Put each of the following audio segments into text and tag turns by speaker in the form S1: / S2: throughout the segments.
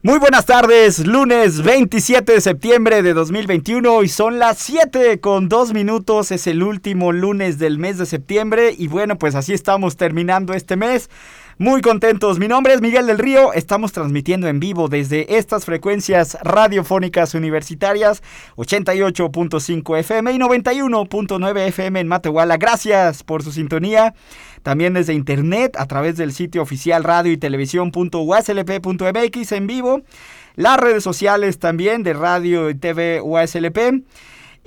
S1: Muy buenas tardes, lunes 27 de septiembre de 2021 y son las 7 con 2 minutos, es el último lunes del mes de septiembre y bueno, pues así estamos terminando este mes. Muy contentos, mi nombre es Miguel del Río, estamos transmitiendo en vivo desde estas frecuencias radiofónicas universitarias 88.5 FM y 91.9 FM en Matehuala. Gracias por su sintonía. También desde internet a través del sitio oficial radio y televisión.uslp.mx en vivo. Las redes sociales también de radio y TV USLP.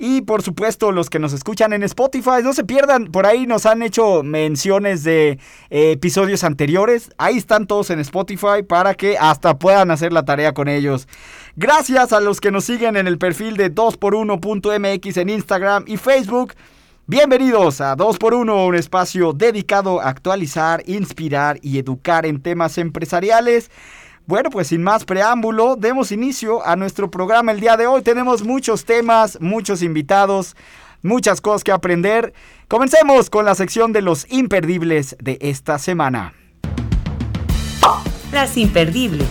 S1: Y por supuesto, los que nos escuchan en Spotify, no se pierdan, por ahí nos han hecho menciones de eh, episodios anteriores. Ahí están todos en Spotify para que hasta puedan hacer la tarea con ellos. Gracias a los que nos siguen en el perfil de 2x1.mx en Instagram y Facebook. Bienvenidos a 2x1, un espacio dedicado a actualizar, inspirar y educar en temas empresariales. Bueno, pues sin más preámbulo, demos inicio a nuestro programa el día de hoy. Tenemos muchos temas, muchos invitados, muchas cosas que aprender. Comencemos con la sección de los imperdibles de esta semana.
S2: Las imperdibles.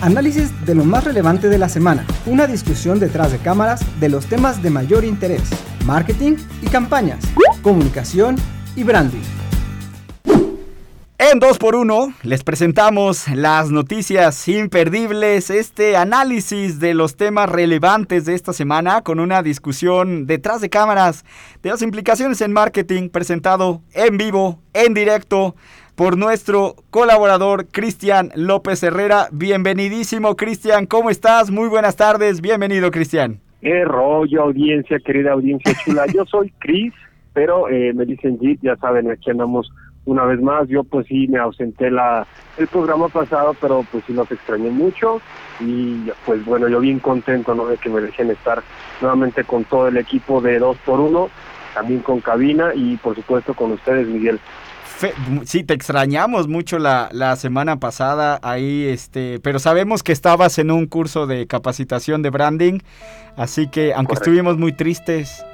S3: Análisis de lo más relevante de la semana. Una discusión detrás de cámaras de los temas de mayor interés. Marketing y campañas. Comunicación y branding.
S1: En 2x1 les presentamos las noticias imperdibles, este análisis de los temas relevantes de esta semana con una discusión detrás de cámaras de las implicaciones en marketing presentado en vivo, en directo por nuestro colaborador Cristian López Herrera. Bienvenidísimo Cristian, ¿cómo estás? Muy buenas tardes, bienvenido Cristian.
S4: Eh, rollo, audiencia, querida audiencia chula. Yo soy Cris, pero eh, me dicen Jeep, ya saben, aquí andamos una vez más. Yo pues sí me ausenté la el programa pasado, pero pues sí los extrañé mucho y pues bueno, yo bien contento ¿no? de que me dejen estar nuevamente con todo el equipo de 2 por 1 también con cabina y por supuesto con ustedes, Miguel.
S1: Sí, te extrañamos mucho la, la semana pasada ahí, este, pero sabemos que estabas en un curso de capacitación de branding, así que aunque estuvimos muy tristes,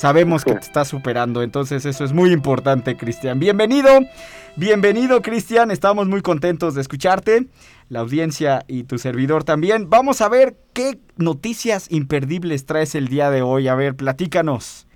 S1: Sabemos que te estás superando, entonces eso es muy importante, Cristian. Bienvenido, bienvenido, Cristian. Estamos muy contentos de escucharte, la audiencia y tu servidor también. Vamos a ver qué noticias imperdibles traes el día de hoy. A ver, platícanos.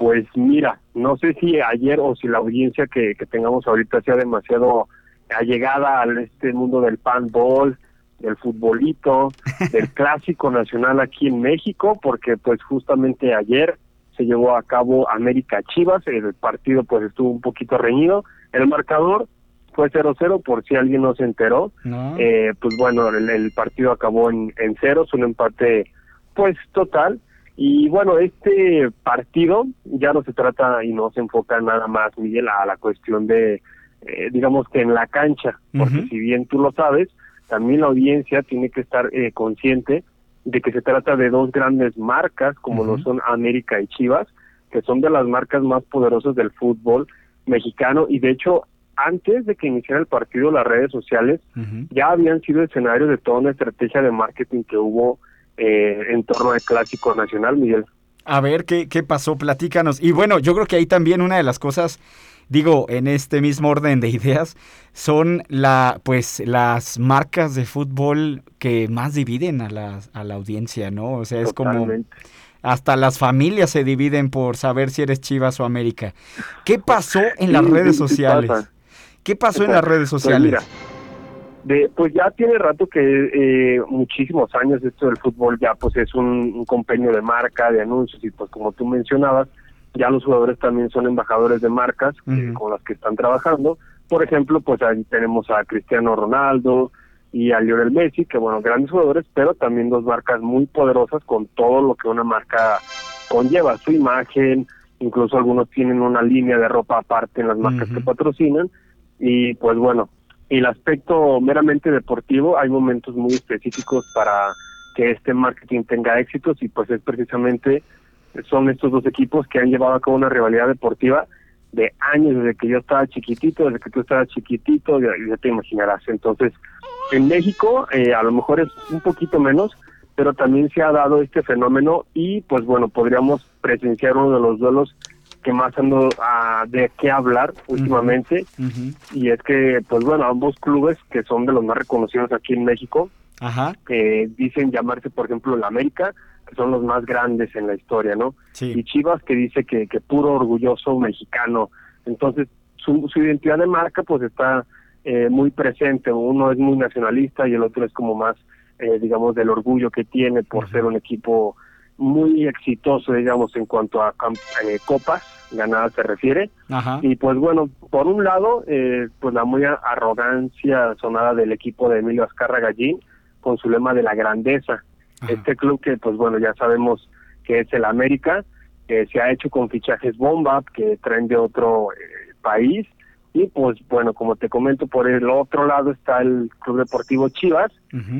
S4: Pues mira, no sé si ayer o si la audiencia que, que tengamos ahorita sea demasiado allegada a este mundo del panball, del futbolito, del clásico nacional aquí en México, porque pues justamente ayer se llevó a cabo América Chivas, el partido pues estuvo un poquito reñido, el marcador fue 0-0 por si alguien no se enteró, eh, pues bueno, el, partido acabó en, en ceros, un empate pues total, y bueno, este partido ya no se trata y no se enfoca nada más, Miguel, a la cuestión de, eh, digamos que en la cancha, porque si bien tú lo sabes, también la audiencia tiene que estar eh, consciente de que se trata de dos grandes marcas, como lo son América y Chivas, que son de las marcas más poderosas del fútbol mexicano. Y de hecho antes de que iniciara el partido las redes sociales ya habían sido escenario de toda una estrategia de marketing que hubo eh, en torno al clásico nacional, Miguel.
S1: A ver, ¿qué, ¿qué pasó? Platícanos. Y bueno, yo creo que ahí también una de las cosas digo, en este mismo orden de ideas, son la, pues, las marcas de fútbol que más dividen a la, a la audiencia, ¿no? O sea, es como hasta las familias se dividen por saber si eres Chivas o América. ¿Qué pasó en las redes sociales? ¿Qué pasó en las redes
S4: Pues
S1: sociales?
S4: mira, de, pues ya tiene rato que eh, muchísimos años esto del fútbol ya pues es un, un compendio de marca, de anuncios y pues como tú mencionabas, ya los jugadores también son embajadores de marcas con las que están trabajando. Por ejemplo, pues ahí tenemos a Cristiano Ronaldo y a Lionel Messi, que bueno, grandes jugadores, pero también dos marcas muy poderosas con todo lo que una marca conlleva, su imagen, incluso algunos tienen una línea de ropa aparte en las marcas que patrocinan y pues bueno, el aspecto meramente deportivo, hay momentos muy específicos para que este marketing tenga éxitos y pues es precisamente son estos dos equipos que han llevado a cabo una rivalidad deportiva de años, desde que yo estaba chiquitito, desde que tú estabas chiquitito, ya, ya te imaginarás. Entonces, en México eh, a lo mejor es un poquito menos, pero también se ha dado este fenómeno y pues bueno, podríamos presenciar uno de los duelos que más ando a, de qué hablar últimamente y es que pues bueno, ambos clubes que son de los más reconocidos aquí en México,
S1: Ajá.
S4: que dicen llamarse por ejemplo la América, que son los más grandes en la historia, ¿no?
S1: Sí.
S4: Y Chivas que dice que, que puro orgulloso mexicano. Entonces, su, su identidad de marca pues está eh, muy presente. Uno es muy nacionalista y el otro es como más, eh, digamos, del orgullo que tiene por ser un equipo muy exitoso, digamos, en cuanto a eh, copas ganadas se refiere.
S1: Ajá.
S4: Y pues bueno, por un lado, eh, pues la muy arrogancia sonada del equipo de Emilio Azcarra Gallín con su lema de la grandeza.
S1: Ajá.
S4: Este club que pues bueno, ya sabemos que es el América, que se ha hecho con fichajes bomba que traen de otro eh, país. Y pues bueno, como te comento, por el otro lado está el Club Deportivo Chivas,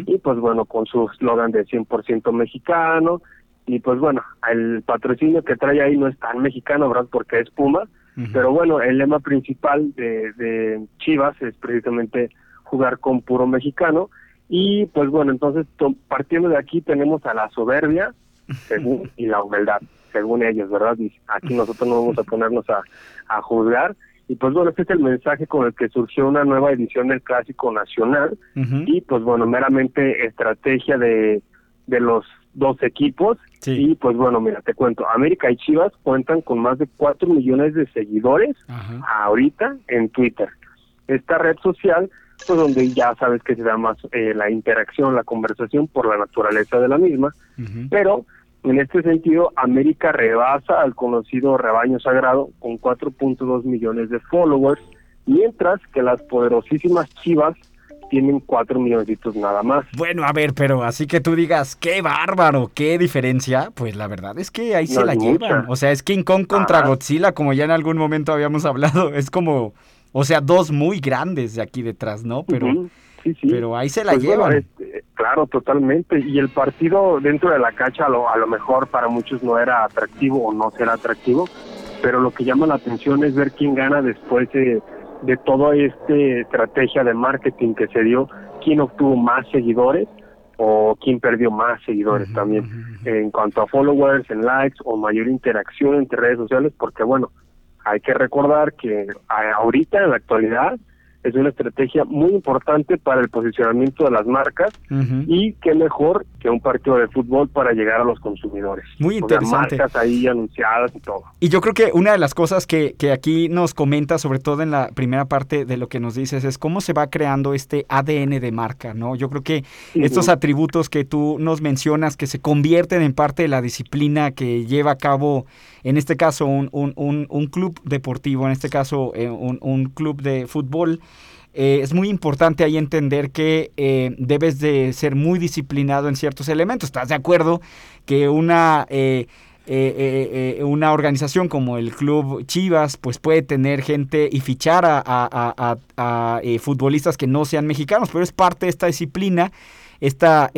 S4: y pues bueno, con su eslogan de 100% mexicano, y pues bueno, el patrocinio que trae ahí no es tan mexicano, ¿verdad? Porque es Puma, pero bueno, el lema principal de, de Chivas es precisamente jugar con puro mexicano, y pues bueno, entonces to- partiendo de aquí tenemos a la soberbia, según, y la humildad, según ellos, ¿verdad? Y aquí nosotros no vamos a ponernos a, a juzgar, y pues bueno, este es el mensaje con el que surgió una nueva edición del Clásico Nacional, y pues bueno, meramente estrategia de, de los dos equipos.
S1: Sí.
S4: Y pues bueno, mira, te cuento, América y Chivas cuentan con más de 4 millones de seguidores
S1: Ajá.
S4: ahorita en Twitter. Esta red social, pues donde ya sabes que se da más eh, la interacción, la conversación por la naturaleza de la misma, pero en este sentido, América rebasa al conocido rebaño sagrado con 4.2 millones de followers, mientras que las poderosísimas Chivas tienen 4 milloncitos nada más.
S1: Bueno, a ver, pero así que tú digas, qué bárbaro, qué diferencia, pues la verdad es que ahí se la llevan. O sea, es King Kong contra. Godzilla, como ya en algún momento habíamos hablado. Es como, o sea, dos muy grandes de aquí detrás, ¿no? Pero,
S4: Ujú, sí, sí.
S1: pero ahí se la
S4: Pues bueno,
S1: llevan.
S4: este, claro, totalmente. Y el partido dentro de la cancha a lo, a lo mejor para muchos no era atractivo o no será atractivo, pero lo que llama la atención es ver quién gana después de, de toda esta estrategia de marketing que se dio, quién obtuvo más seguidores o quién perdió más seguidores también en cuanto a followers, en likes o mayor interacción entre redes sociales, porque bueno, hay que recordar que ahorita en la actualidad es una estrategia muy importante para el posicionamiento de las marcas y qué mejor que un partido de fútbol para llegar a los consumidores.
S1: Muy
S4: O sea,
S1: interesante.
S4: marcas ahí anunciadas y todo.
S1: Y yo creo que una de las cosas que, que aquí nos comenta, sobre todo en la primera parte de lo que nos dices, es cómo se va creando este ADN de marca, ¿no? Yo creo que estos atributos que tú nos mencionas, que se convierten en parte de la disciplina que lleva a cabo, en este caso, un, un- un- un club deportivo, en este caso, eh, un, un club de fútbol, eh, es muy importante ahí entender que eh, debes de ser muy disciplinado en ciertos elementos. ¿Estás de acuerdo que una... eh, eh, eh, eh, una organización como el Club Chivas, pues puede tener gente y fichar a, a- a- a- futbolistas que no sean mexicanos, pero es parte de esta disciplina, esta,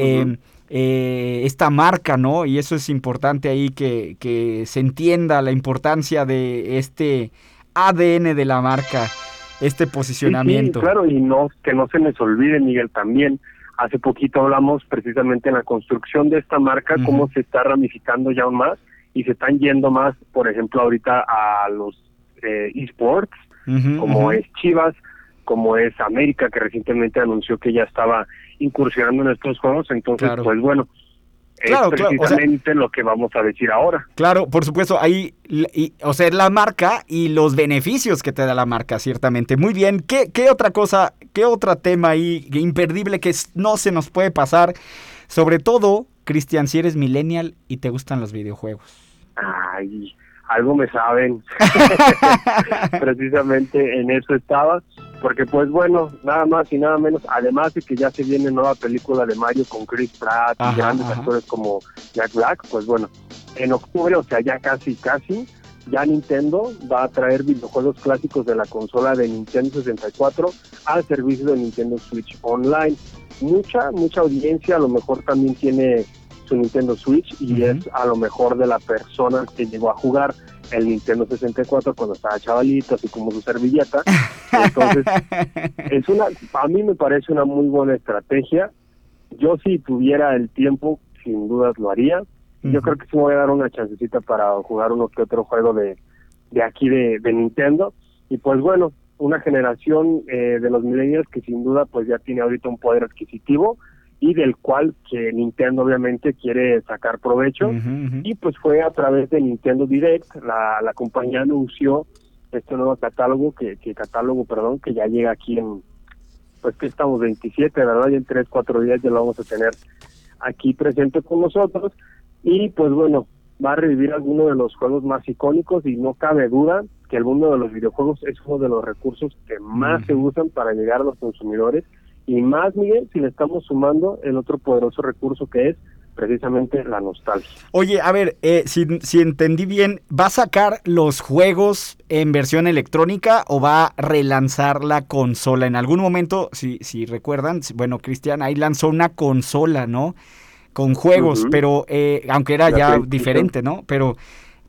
S1: esta marca, ¿no? Y eso es importante ahí que, que se entienda la importancia de este ADN de la marca, este posicionamiento.
S4: sí, claro, y no que no se les olvide, Miguel, también. Hace poquito hablamos precisamente en la construcción de esta marca, cómo se está ramificando ya aún más y se están yendo más, por ejemplo, ahorita a los eh, esports, como es Chivas, como es América, que recientemente anunció que ya estaba incursionando en estos juegos. Entonces,
S1: Claro.
S4: pues bueno,
S1: Claro,
S4: es
S1: claro, o sea-
S4: precisamente lo que vamos a decir ahora.
S1: Claro, por supuesto, ahí, y- o sea, la marca y los beneficios que te da la marca, ciertamente. Muy bien, ¿qué, qué otra cosa, qué otro tema ahí imperdible que no se nos puede pasar? Sobre todo, Cristian, si eres millennial y te gustan los videojuegos.
S4: Ay, algo me saben. Precisamente en eso estaba. Porque pues bueno, nada más y nada menos, además de que ya se viene nueva película de Mario con Chris Pratt
S1: Ajá,
S4: y grandes
S1: ajá.
S4: actores como Jack Black, pues bueno, en octubre, o sea, ya casi, casi, ya Nintendo va a traer videojuegos clásicos de la consola de Nintendo 64 al servicio de Nintendo Switch Online. mucha, mucha audiencia, a lo mejor también tiene su Nintendo Switch y es a lo mejor de la persona que llegó a jugar el Nintendo 64 cuando estaba chavalito, así como su servilleta. Entonces, es una, a mí me parece una muy buena estrategia. Yo si tuviera el tiempo, sin dudas lo haría. Yo creo que sí me voy a dar una chancecita para jugar uno que otro juego de, de aquí de, de Nintendo. Y pues bueno, una generación eh, de los millennials que sin duda pues ya tiene ahorita un poder adquisitivo y del cual que Nintendo obviamente quiere sacar provecho y pues fue a través de Nintendo Direct la, la compañía anunció este nuevo catálogo que, que catálogo perdón que ya llega aquí en pues que estamos 27 verdad y en 3 4 días ya lo vamos a tener aquí presente con nosotros. Y pues bueno va a revivir algunos de los juegos más icónicos y no cabe duda que el mundo de los videojuegos es uno de los recursos que más se usan para llegar a los consumidores. Y más, Miguel, si le estamos sumando el otro poderoso recurso que es precisamente la nostalgia.
S1: Oye, a ver, eh, si, si, entendí bien, ¿va a sacar los juegos en versión electrónica o va a relanzar la consola? En algún momento, si, si recuerdan, bueno, Cristian, ahí lanzó una consola, ¿no? Con juegos, pero eh, aunque era ya diferente, ¿no? Pero,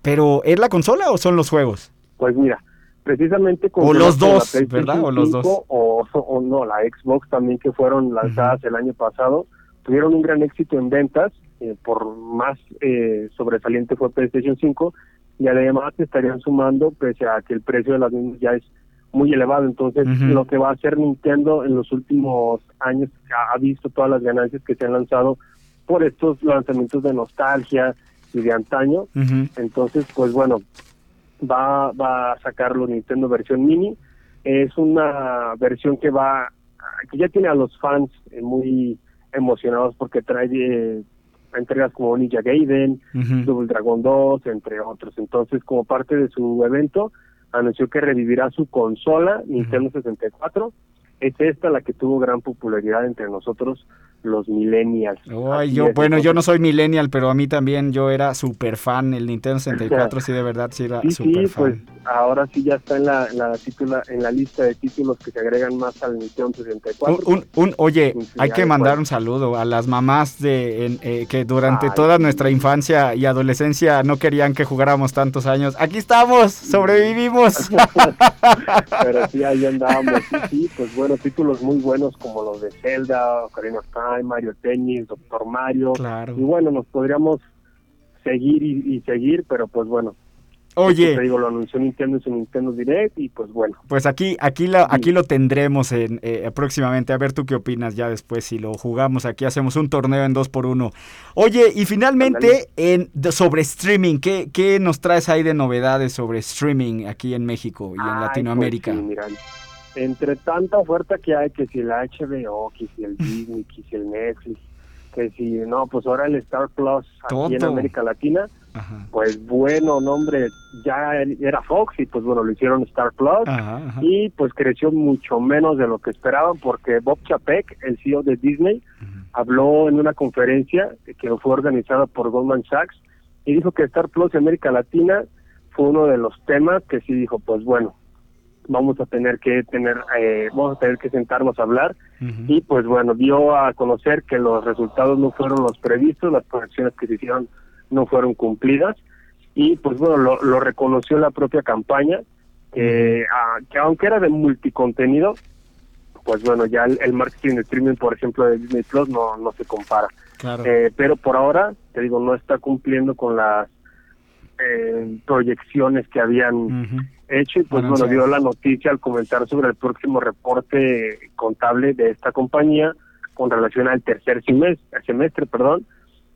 S1: pero ¿es la consola o son los juegos?
S4: Pues mira, precisamente con
S1: o los dos, ¿verdad? O los dos.
S4: O, o, no, la Xbox también que fueron lanzadas el año pasado, tuvieron un gran éxito en ventas, eh, por más eh, sobresaliente fue PlayStation 5, y además estarían sumando, pese a que el precio de las mismas ya es muy elevado. Entonces, lo que va a hacer Nintendo en los últimos años ha, visto todas las ganancias que se han lanzado por estos lanzamientos de nostalgia y de antaño. Entonces, pues bueno, va, va a sacarlo Nintendo versión mini. Es una versión que va, que ya tiene a los fans eh, muy emocionados porque trae eh, entregas como Ninja Gaiden, Double Dragon 2, entre otros. Entonces, como parte de su evento, anunció que revivirá su consola Nintendo 64. Es esta la que tuvo gran popularidad entre nosotros los millennials.
S1: yo, bueno, yo no soy millennial, pero a mí también yo era súper fan. El Nintendo 64 sí, de verdad, sí era súper
S4: sí, pues ahora sí ya está en la, la, en la lista de títulos que se agregan más al Nintendo 64.
S1: Un, un, oye, hay que mandar un saludo a las mamás de eh, que durante toda nuestra infancia y adolescencia no querían que jugáramos tantos años. Aquí estamos, sobrevivimos.
S4: pero sí, ahí andábamos. Sí, sí, pues bueno, títulos muy buenos como los de Zelda, Ocarina of Time, Mario Tennis, Doctor Mario. Y bueno, nos podríamos seguir y, seguir, pero pues bueno,
S1: Oye,
S4: te digo, lo anunció Nintendo en su Nintendo Direct y pues bueno.
S1: Pues aquí, aquí, la, aquí lo tendremos en, eh, próximamente. A ver tú qué opinas ya después si lo jugamos. Aquí hacemos un torneo en dos por uno. Oye, y finalmente en, sobre streaming, ¿qué, ¿qué nos traes ahí de novedades sobre streaming aquí en México y en
S4: pues
S1: Latinoamérica?
S4: Entre tanta oferta que hay, que si la HBO, que si el Disney, que si el Netflix, que si no, pues ahora el Star Plus aquí en América Latina, pues bueno, nombre, ya era Fox y pues bueno, lo hicieron Star Plus y pues creció mucho menos de lo que esperaban porque Bob Chapek, el CEO de Disney, habló en una conferencia que fue organizada por Goldman Sachs y dijo que Star Plus en América Latina fue uno de los temas que sí dijo, pues bueno, vamos a tener que tener eh, vamos a tener que sentarnos a hablar. Y pues bueno dio a conocer que los resultados no fueron los previstos las proyecciones que se hicieron no fueron cumplidas. Y pues bueno lo, reconoció la propia campaña que aunque era de multicontenido pues bueno ya el, marketing de streaming por ejemplo de Disney Plus no no se compara. Eh, pero por ahora te digo no está cumpliendo con las eh, proyecciones que habían hecho y pues bueno, dio la noticia al comentar sobre el próximo reporte contable de esta compañía con relación al tercer semestre, semestre perdón,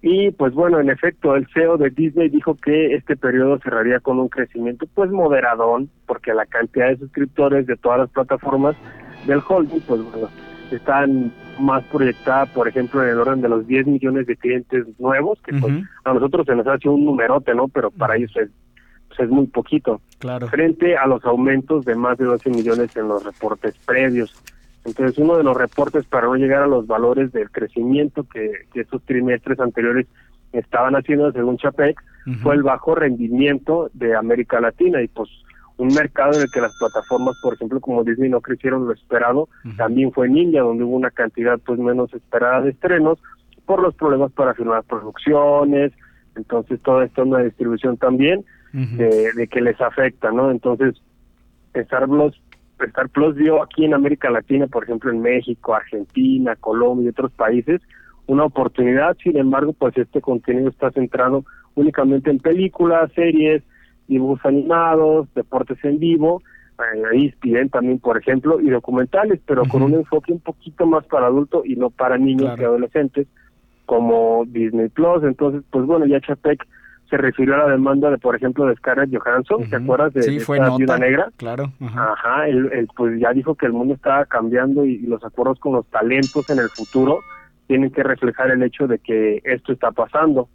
S4: y pues bueno, en efecto, el CEO de Disney dijo que este periodo cerraría con un crecimiento pues moderadón, porque la cantidad de suscriptores de todas las plataformas del holding, pues bueno, están más proyectada, por ejemplo, en el orden de los 10 millones de clientes nuevos, que pues, a nosotros se nos hace un numerote, ¿no? Pero para ellos es, pues, es muy poquito.
S1: Claro.
S4: Frente a los aumentos de más de 12 millones en los reportes previos. Entonces, uno de los reportes para no llegar a los valores del crecimiento que, que estos trimestres anteriores estaban haciendo según Chapec fue el bajo rendimiento de América Latina y pues un mercado en el que las plataformas, por ejemplo, como Disney no crecieron lo esperado, también fue en India, donde hubo una cantidad pues menos esperada de estrenos por los problemas para firmar producciones, entonces toda esta una distribución también de, de que les afecta, ¿no? Entonces, Star Plus, Star Plus vio aquí en América Latina, por ejemplo en México, Argentina, Colombia y otros países, una oportunidad, sin embargo, pues este contenido está centrado únicamente en películas, series, dibujos animados, deportes en vivo, ahí piden también, por ejemplo, y documentales, pero con un enfoque un poquito más para adultos y no para niños y adolescentes, como Disney Plus. Entonces, pues bueno, ya Chapek se refirió a la demanda de, por ejemplo, de Scarlett Johansson, ¿te acuerdas de,
S1: Sí,
S4: de
S1: fue
S4: esta
S1: nota.
S4: viuda negra?
S1: Claro. ajá.
S4: Ajá, él, él, pues ya dijo que el mundo estaba cambiando y, y los acuerdos con los talentos en el futuro tienen que reflejar el hecho de que esto está pasando.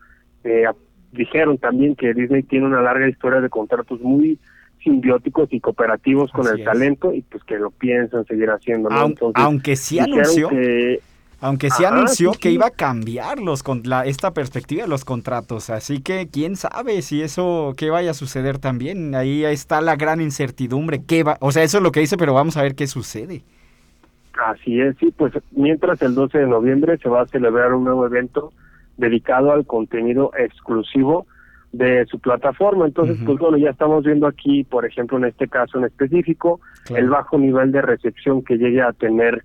S4: Eh, dijeron también que Disney tiene una larga historia de contratos muy simbióticos y cooperativos con el
S1: es.
S4: talento y pues que lo piensan seguir haciendo. ¿no?
S1: Aun-
S4: Entonces,
S1: aunque sí anunció,
S4: que-
S1: aunque sí
S4: Ajá,
S1: anunció
S4: sí,
S1: que
S4: sí.
S1: iba a cambiar los con la, esta perspectiva de los contratos, así que quién sabe si eso qué vaya a suceder también. Ahí está la gran incertidumbre. ¿Qué va? O sea, eso es lo que dice, pero vamos a ver qué sucede.
S4: Así es, sí, pues mientras el 12 de noviembre se va a celebrar un nuevo evento dedicado al contenido exclusivo de su plataforma. Entonces, pues bueno, ya estamos viendo aquí, por ejemplo, en este caso en específico,
S1: Claro.
S4: el bajo nivel de recepción que llegue a tener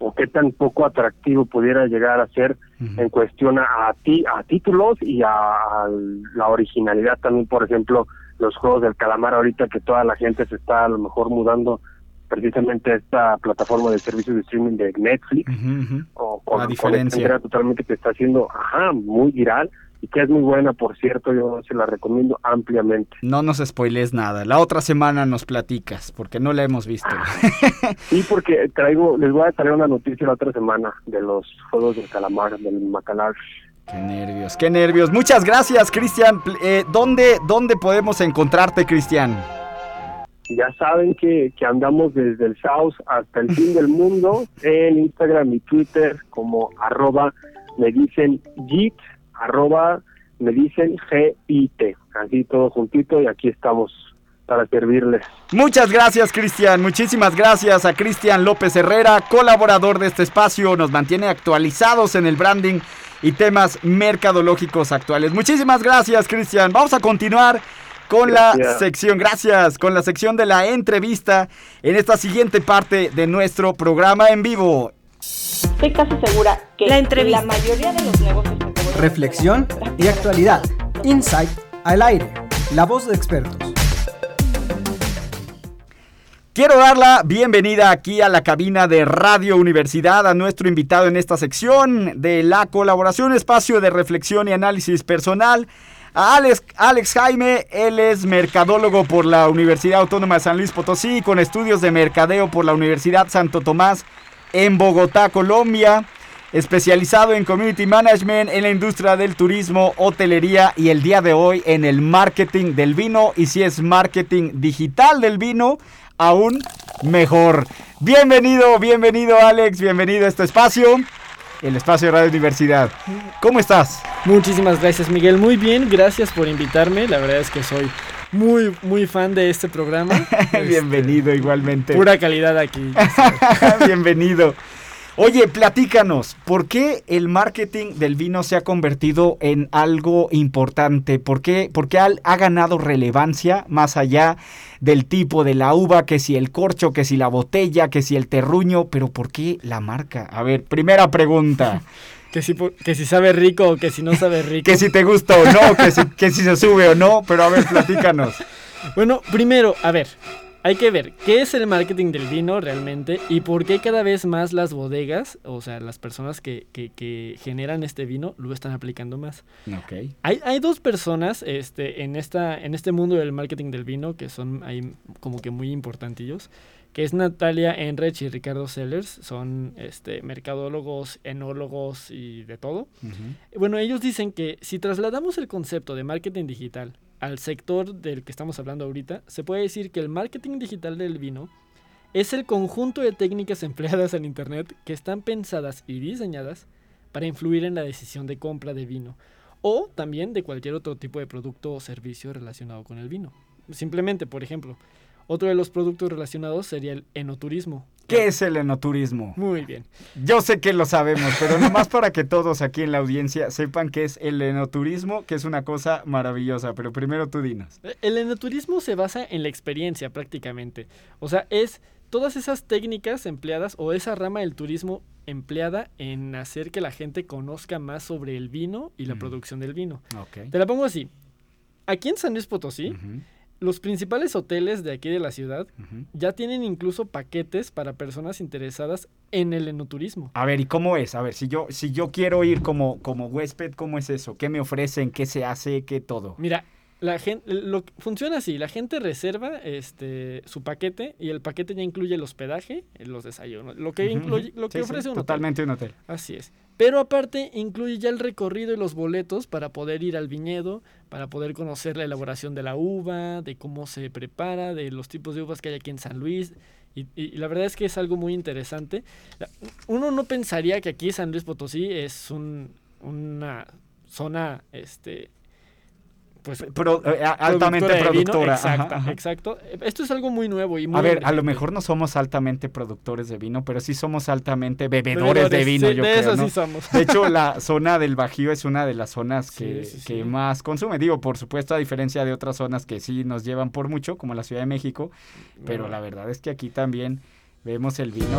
S4: o qué tan poco atractivo pudiera llegar a ser en cuestión a, a ti a títulos y a, a la originalidad también por ejemplo los juegos del calamar ahorita que toda la gente se está a lo mejor mudando precisamente esta plataforma de servicios de streaming de Netflix
S1: Ujú, ujú.
S4: o con,
S1: La
S4: con
S1: diferencia.
S4: entrega totalmente que está haciendo ajá muy viral y que es muy buena por cierto yo se la recomiendo ampliamente
S1: No nos spoilees nada. La otra semana nos platicas, porque no la hemos visto.
S4: sí porque traigo les voy a traer una noticia la otra semana de los juegos del calamar del Macalar
S1: qué nervios, qué nervios. Muchas gracias, Cristian. Eh, ¿dónde, ¿Dónde podemos encontrarte, Cristian?
S4: Ya saben que, que andamos desde el South hasta el fin del mundo en Instagram y Twitter como arroba me dicen JIT, arroba me dicen G-I-T. Así todo juntito y aquí estamos para servirles.
S1: Muchas gracias, Cristian. Muchísimas gracias a Cristian López Herrera, colaborador de este espacio. Nos mantiene actualizados en el branding y temas mercadológicos actuales. Muchísimas gracias, Cristian. Vamos a continuar con la sección, gracias, con la sección de la entrevista en esta siguiente parte de nuestro programa en vivo.
S5: Estoy casi segura que
S2: La entrevista.
S5: la mayoría de los negocios
S3: Reflexión y actualidad. Insight al aire. La voz de expertos.
S1: Quiero dar la bienvenida aquí a la cabina de Radio Universidad a nuestro invitado en esta sección de la colaboración, espacio de reflexión y análisis personal. Alex, Alex Jaime, él es mercadólogo por la Universidad Autónoma de San Luis Potosí, con estudios de mercadeo por la Universidad Santo Tomás en Bogotá, Colombia, especializado en community management en la industria del turismo, hotelería y el día de hoy en el marketing del vino y si es marketing digital del vino, aún mejor. Bienvenido, bienvenido Alex, bienvenido a este espacio, el espacio de Radio Universidad. ¿Cómo estás?
S6: Muchísimas gracias Miguel, muy bien, gracias por invitarme, la verdad es que soy muy, muy fan de este programa. Este,
S1: bienvenido igualmente.
S6: Pura calidad aquí.
S1: Bienvenido. Oye, platícanos, ¿por qué el marketing del vino se ha convertido en algo importante? ¿Por qué, por qué ha, ha ganado relevancia más allá del tipo de la uva, que si el corcho, que si la botella, que si el terruño? Pero ¿por qué la marca? A ver, primera pregunta.
S6: Que si, que si sabe rico o que si no sabe rico.
S1: que si te gusta o no, que si, que si se sube o no, pero a ver, platícanos.
S6: Bueno, primero, a ver, hay que ver qué es el marketing del vino realmente y por qué cada vez más las bodegas, o sea, las personas que, que- que generan este vino, lo están aplicando más.
S1: Ok.
S6: Hay, hay dos personas este, en, esta, en este mundo del marketing del vino que son ahí como que muy importantillos, que es Natalia Enrich y Ricardo Sellers, son este, mercadólogos, enólogos y de todo. Bueno, ellos dicen que si trasladamos el concepto de marketing digital al sector del que estamos hablando ahorita, se puede decir que el marketing digital del vino es el conjunto de técnicas empleadas en Internet que están pensadas y diseñadas para influir en la decisión de compra de vino o también de cualquier otro tipo de producto o servicio relacionado con el vino. Simplemente, por ejemplo, Otro de los productos relacionados sería el enoturismo.
S1: ¿Qué es el enoturismo?
S6: Muy bien.
S1: Yo sé que lo sabemos, pero nomás para que todos aquí en la audiencia sepan qué es el enoturismo, que es una cosa maravillosa. Pero primero tú dinos.
S6: El enoturismo se basa en la experiencia prácticamente. O sea, es todas esas técnicas empleadas o esa rama del turismo empleada en hacer que la gente conozca más sobre el vino y la producción del vino.
S1: Ok.
S6: Te la pongo así. Aquí en San Luis Potosí, los principales hoteles de aquí de la ciudad ya tienen incluso paquetes para personas interesadas en el enoturismo.
S1: A ver, ¿y cómo es? A ver, si yo, si yo quiero ir como, como huésped, ¿cómo es eso? ¿Qué me ofrecen? ¿Qué se hace? ¿Qué todo?
S6: Mira, la gente lo funciona así, la gente reserva este su paquete y el paquete ya incluye el hospedaje, los desayunos, lo que incluye, lo que
S1: Sí, sí,
S6: ofrece hotel.
S1: Totalmente un hotel.
S6: Así es. Pero aparte incluye ya el recorrido y los boletos para poder ir al viñedo, para poder conocer la elaboración de la uva, de cómo se prepara, de los tipos de uvas que hay aquí en San Luis. Y, y la verdad es que es algo muy interesante. Uno no pensaría que aquí San Luis Potosí es un, una zona, este, pues
S1: Pro- eh, altamente
S6: de vino.
S1: productora. ajá,
S6: Exacto,
S1: ajá.
S6: exacto. Esto es algo muy nuevo y muy
S1: A ver, a lo mejor no somos altamente productores de vino, pero sí somos altamente bebedores, de vino,
S6: sí,
S1: yo
S6: de
S1: creo,
S6: eso
S1: ¿no?
S6: sí somos.
S1: De hecho, la zona del Bajío es una de las zonas que,
S6: Sí, sí,
S1: que
S6: sí.
S1: más consume. Digo, por supuesto, a diferencia de otras zonas que sí nos llevan por mucho, como la Ciudad de México, pero
S6: Bueno.
S1: la verdad es que aquí también vemos el vino.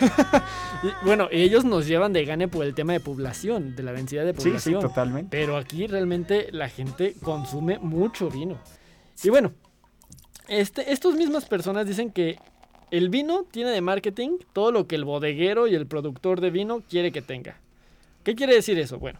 S6: Y, bueno, ellos nos llevan de gane por el tema de población, de la densidad de
S1: y- Sí, sí,
S6: población.
S1: totalmente.
S6: Pero aquí realmente la gente consume mucho vino. Y bueno, este, estas mismas personas dicen que el vino tiene de marketing todo lo que el bodeguero y el productor de vino quiere que tenga. ¿Qué quiere decir eso? Bueno,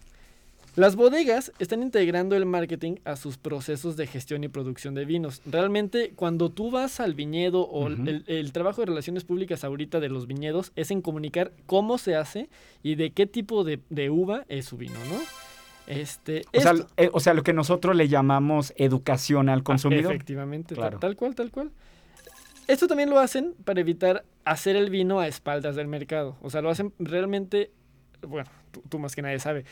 S6: las bodegas están integrando el marketing a sus procesos de gestión y producción de vinos. Realmente, cuando tú vas al viñedo o el, el trabajo de relaciones públicas ahorita de los viñedos es en comunicar cómo se hace y de qué tipo de, de uva es su vino, ¿no? Este,
S1: O sea,
S6: esto-
S1: eh, o sea, lo que nosotros le llamamos educación al consumidor.
S6: Efectivamente,
S1: Claro.
S6: tal cual, tal cual. Esto también lo hacen para evitar hacer el vino a espaldas del mercado. O sea, lo hacen realmente, bueno, tú, más que nadie sabe,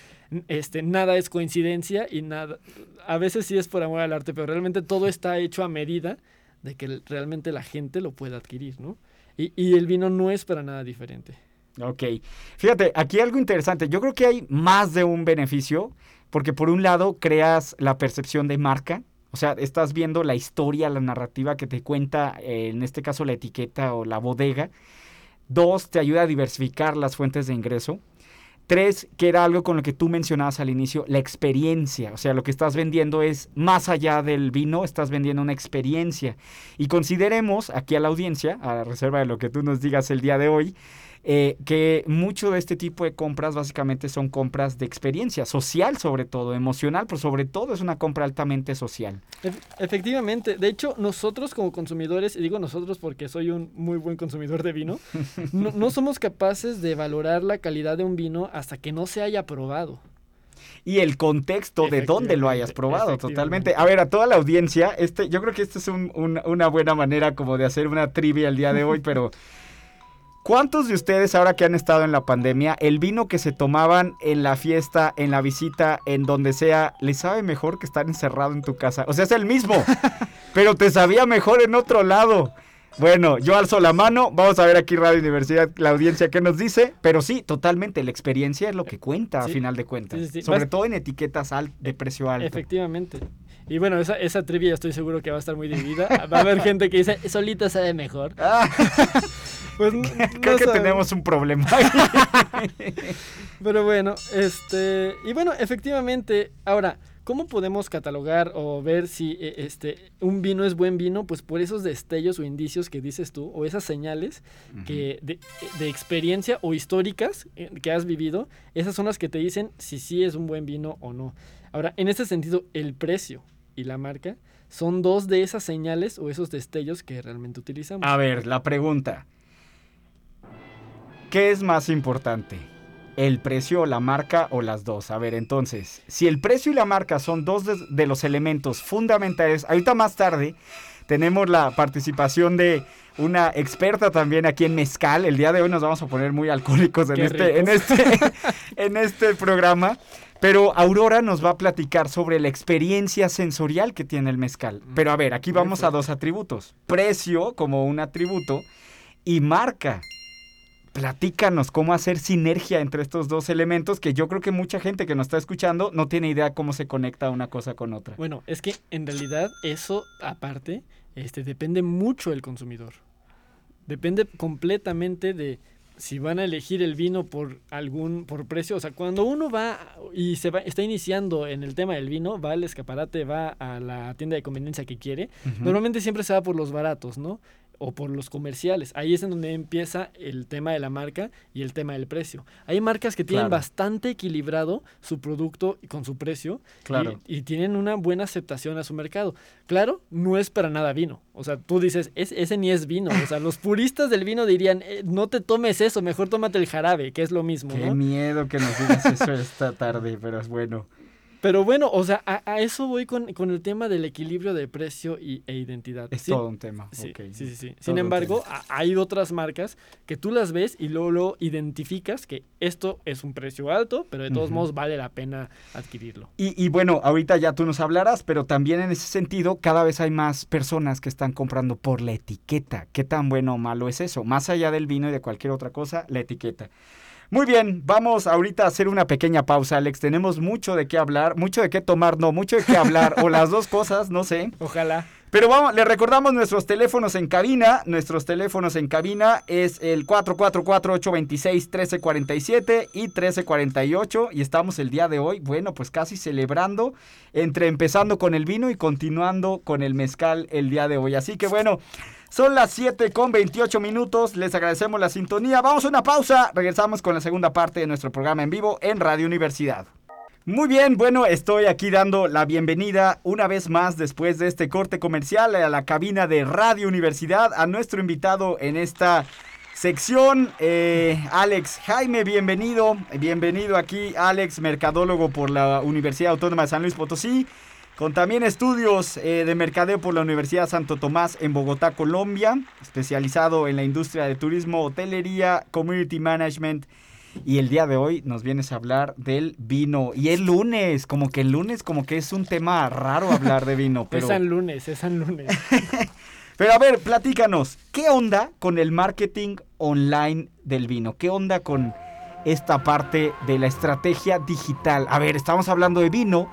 S6: este, nada es coincidencia y nada, a veces sí es por amor al arte, pero realmente todo está hecho a medida de que realmente la gente lo pueda adquirir, ¿no? Y, y el vino no es para nada diferente.
S1: Ok. Fíjate, aquí algo interesante. Yo creo que hay más de un beneficio, porque por un lado creas la percepción de marca. O sea, estás viendo la historia, la narrativa que te cuenta, eh, en este caso la etiqueta o la bodega. Dos, te ayuda a diversificar las fuentes de ingreso. Tres, que era algo con lo que tú mencionabas al inicio, la experiencia. O sea, lo que estás vendiendo es más allá del vino, estás vendiendo una experiencia. Y consideremos aquí a la audiencia, a reserva de lo que tú nos digas el día de hoy, eh, que mucho de este tipo de compras básicamente son compras de experiencia, social sobre todo, emocional, pero sobre todo es una compra altamente social.
S6: Ef- Efectivamente, de hecho nosotros como consumidores, y digo nosotros porque soy un muy buen consumidor de vino, no, no somos capaces de valorar la calidad de un vino hasta que no se haya probado.
S1: Y el contexto de dónde lo hayas probado, totalmente. A ver, a toda la audiencia, este, yo creo que esta es un- un- una buena manera como de hacer una trivia el día de hoy, pero ¿cuántos de ustedes ahora que han estado en la pandemia, el vino que se tomaban en la fiesta, en la visita, en donde sea, les sabe mejor que estar encerrado en tu casa? O sea, es el mismo, pero te sabía mejor en otro lado. Bueno, yo alzo la mano, vamos a ver aquí Radio Universidad, la audiencia que nos dice, pero sí, totalmente, la experiencia es lo que cuenta a final de cuentas,
S6: sí, sí, sí.
S1: sobre
S6: Vas-
S1: todo en etiquetas al- de precio alto.
S6: Efectivamente. Y bueno, esa, esa trivia estoy seguro que va a estar muy dividida. Va a haber gente que dice, solita sabe mejor. Pues
S1: creo
S6: no
S1: que tenemos un problema.
S6: Pero bueno, este. Y bueno, efectivamente, ahora, ¿cómo podemos catalogar o ver si eh, este un vino es buen vino? Pues por esos destellos o indicios que dices tú, o esas señales que de, de experiencia o históricas eh, que has vivido, esas son las que te dicen si sí es un buen vino o no. Ahora, en este sentido, el precio y la marca son dos de esas señales o esos destellos que realmente utilizamos.
S1: A ver, la pregunta. ¿Qué es más importante? ¿El precio, la marca o las dos? A ver, entonces, si el precio y la marca son dos de, de los elementos fundamentales, ahorita más tarde tenemos la participación de una experta también aquí en mezcal. El día de hoy nos vamos a poner muy alcohólicos en
S6: Qué
S1: este, en este, en este programa. Pero Aurora nos va a platicar sobre la experiencia sensorial que tiene el mezcal. Pero a ver, aquí vamos a dos atributos. Precio como un atributo y marca. Platícanos cómo hacer sinergia entre estos dos elementos que yo creo que mucha gente que nos está escuchando no tiene idea cómo se conecta una cosa con otra.
S6: Bueno, es que en realidad eso aparte este, depende mucho del consumidor. Depende completamente de si van a elegir el vino por algún por precio, o sea, cuando uno va y se va está iniciando en el tema del vino, va al escaparate, va a la tienda de conveniencia que quiere, normalmente siempre se va por los baratos, ¿no? O por los comerciales. Ahí es en donde empieza el tema de la marca y el tema del precio. Hay marcas que tienen
S1: Claro.
S6: bastante equilibrado su producto con su precio
S1: Claro.
S6: y, y tienen una buena aceptación a su mercado. Claro, no es para nada vino. O sea, tú dices, "Es- ese ni es vino. O sea, los puristas del vino dirían, "Eh, no te tomes eso, mejor tómate el jarabe, que es lo mismo,
S1: Qué
S6: ¿no?
S1: miedo que nos digas eso esta tarde, pero es bueno.
S6: Pero bueno, o sea, a, a eso voy con, con el tema del equilibrio de precio y, e identidad.
S1: Es
S6: Sí,
S1: todo un tema.
S6: Sí, sí, sí, Sin embargo, a- hay otras marcas que tú las ves y luego, luego identificas que esto es un precio alto, pero de todos modos vale la pena adquirirlo.
S1: Y, y bueno, ahorita ya tú nos hablarás, pero también en ese sentido, cada vez hay más personas que están comprando por la etiqueta. ¿Qué tan bueno o malo es eso? Más allá del vino y de cualquier otra cosa, la etiqueta. Muy bien, vamos ahorita a hacer una pequeña pausa, Alex. Tenemos mucho de qué hablar, mucho de qué tomar, no, mucho de qué hablar, o las dos cosas, no sé.
S6: Ojalá.
S1: Pero vamos, le recordamos nuestros teléfonos en cabina. Nuestros teléfonos en cabina es el 444-826-1347 y 1348. Y estamos el día de hoy, bueno, pues casi celebrando, entre empezando con el vino y continuando con el mezcal el día de hoy. Así que bueno, son las 7 con 28 minutos. Les agradecemos la sintonía. Vamos a una pausa. Regresamos con la segunda parte de nuestro programa en vivo en Radio Universidad. Muy bien, bueno, estoy aquí dando la bienvenida una vez más después de este corte comercial a la cabina de Radio Universidad a nuestro invitado en esta sección, eh, Alex Jaime, bienvenido, bienvenido aquí, Alex, mercadólogo por la Universidad Autónoma de San Luis Potosí, con también estudios eh, de mercadeo por la Universidad Santo Tomás en Bogotá, Colombia, especializado en la industria de turismo, hotelería, community management. Y el día de hoy nos vienes a hablar del vino. Y el lunes, como que el lunes como que es un tema raro hablar de vino. Pero,
S6: Es San Lunes, es San Lunes.
S1: pero a ver, platícanos, ¿qué onda con el marketing online del vino? ¿Qué onda con esta parte de la estrategia digital? A ver, estamos hablando de vino,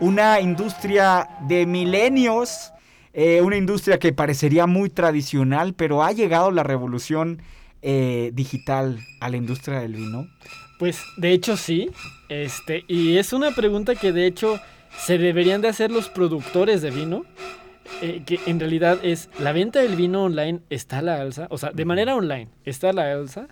S1: una industria de milenios, eh, una industria que parecería muy tradicional, pero ha llegado la revolución eh, digital a la industria del vino.
S6: Pues de hecho sí, este, y es una pregunta que de hecho se deberían de hacer los productores de vino, eh, que en realidad es, ¿la venta del vino online está a la alza? O sea, de manera online, ¿está a la alza?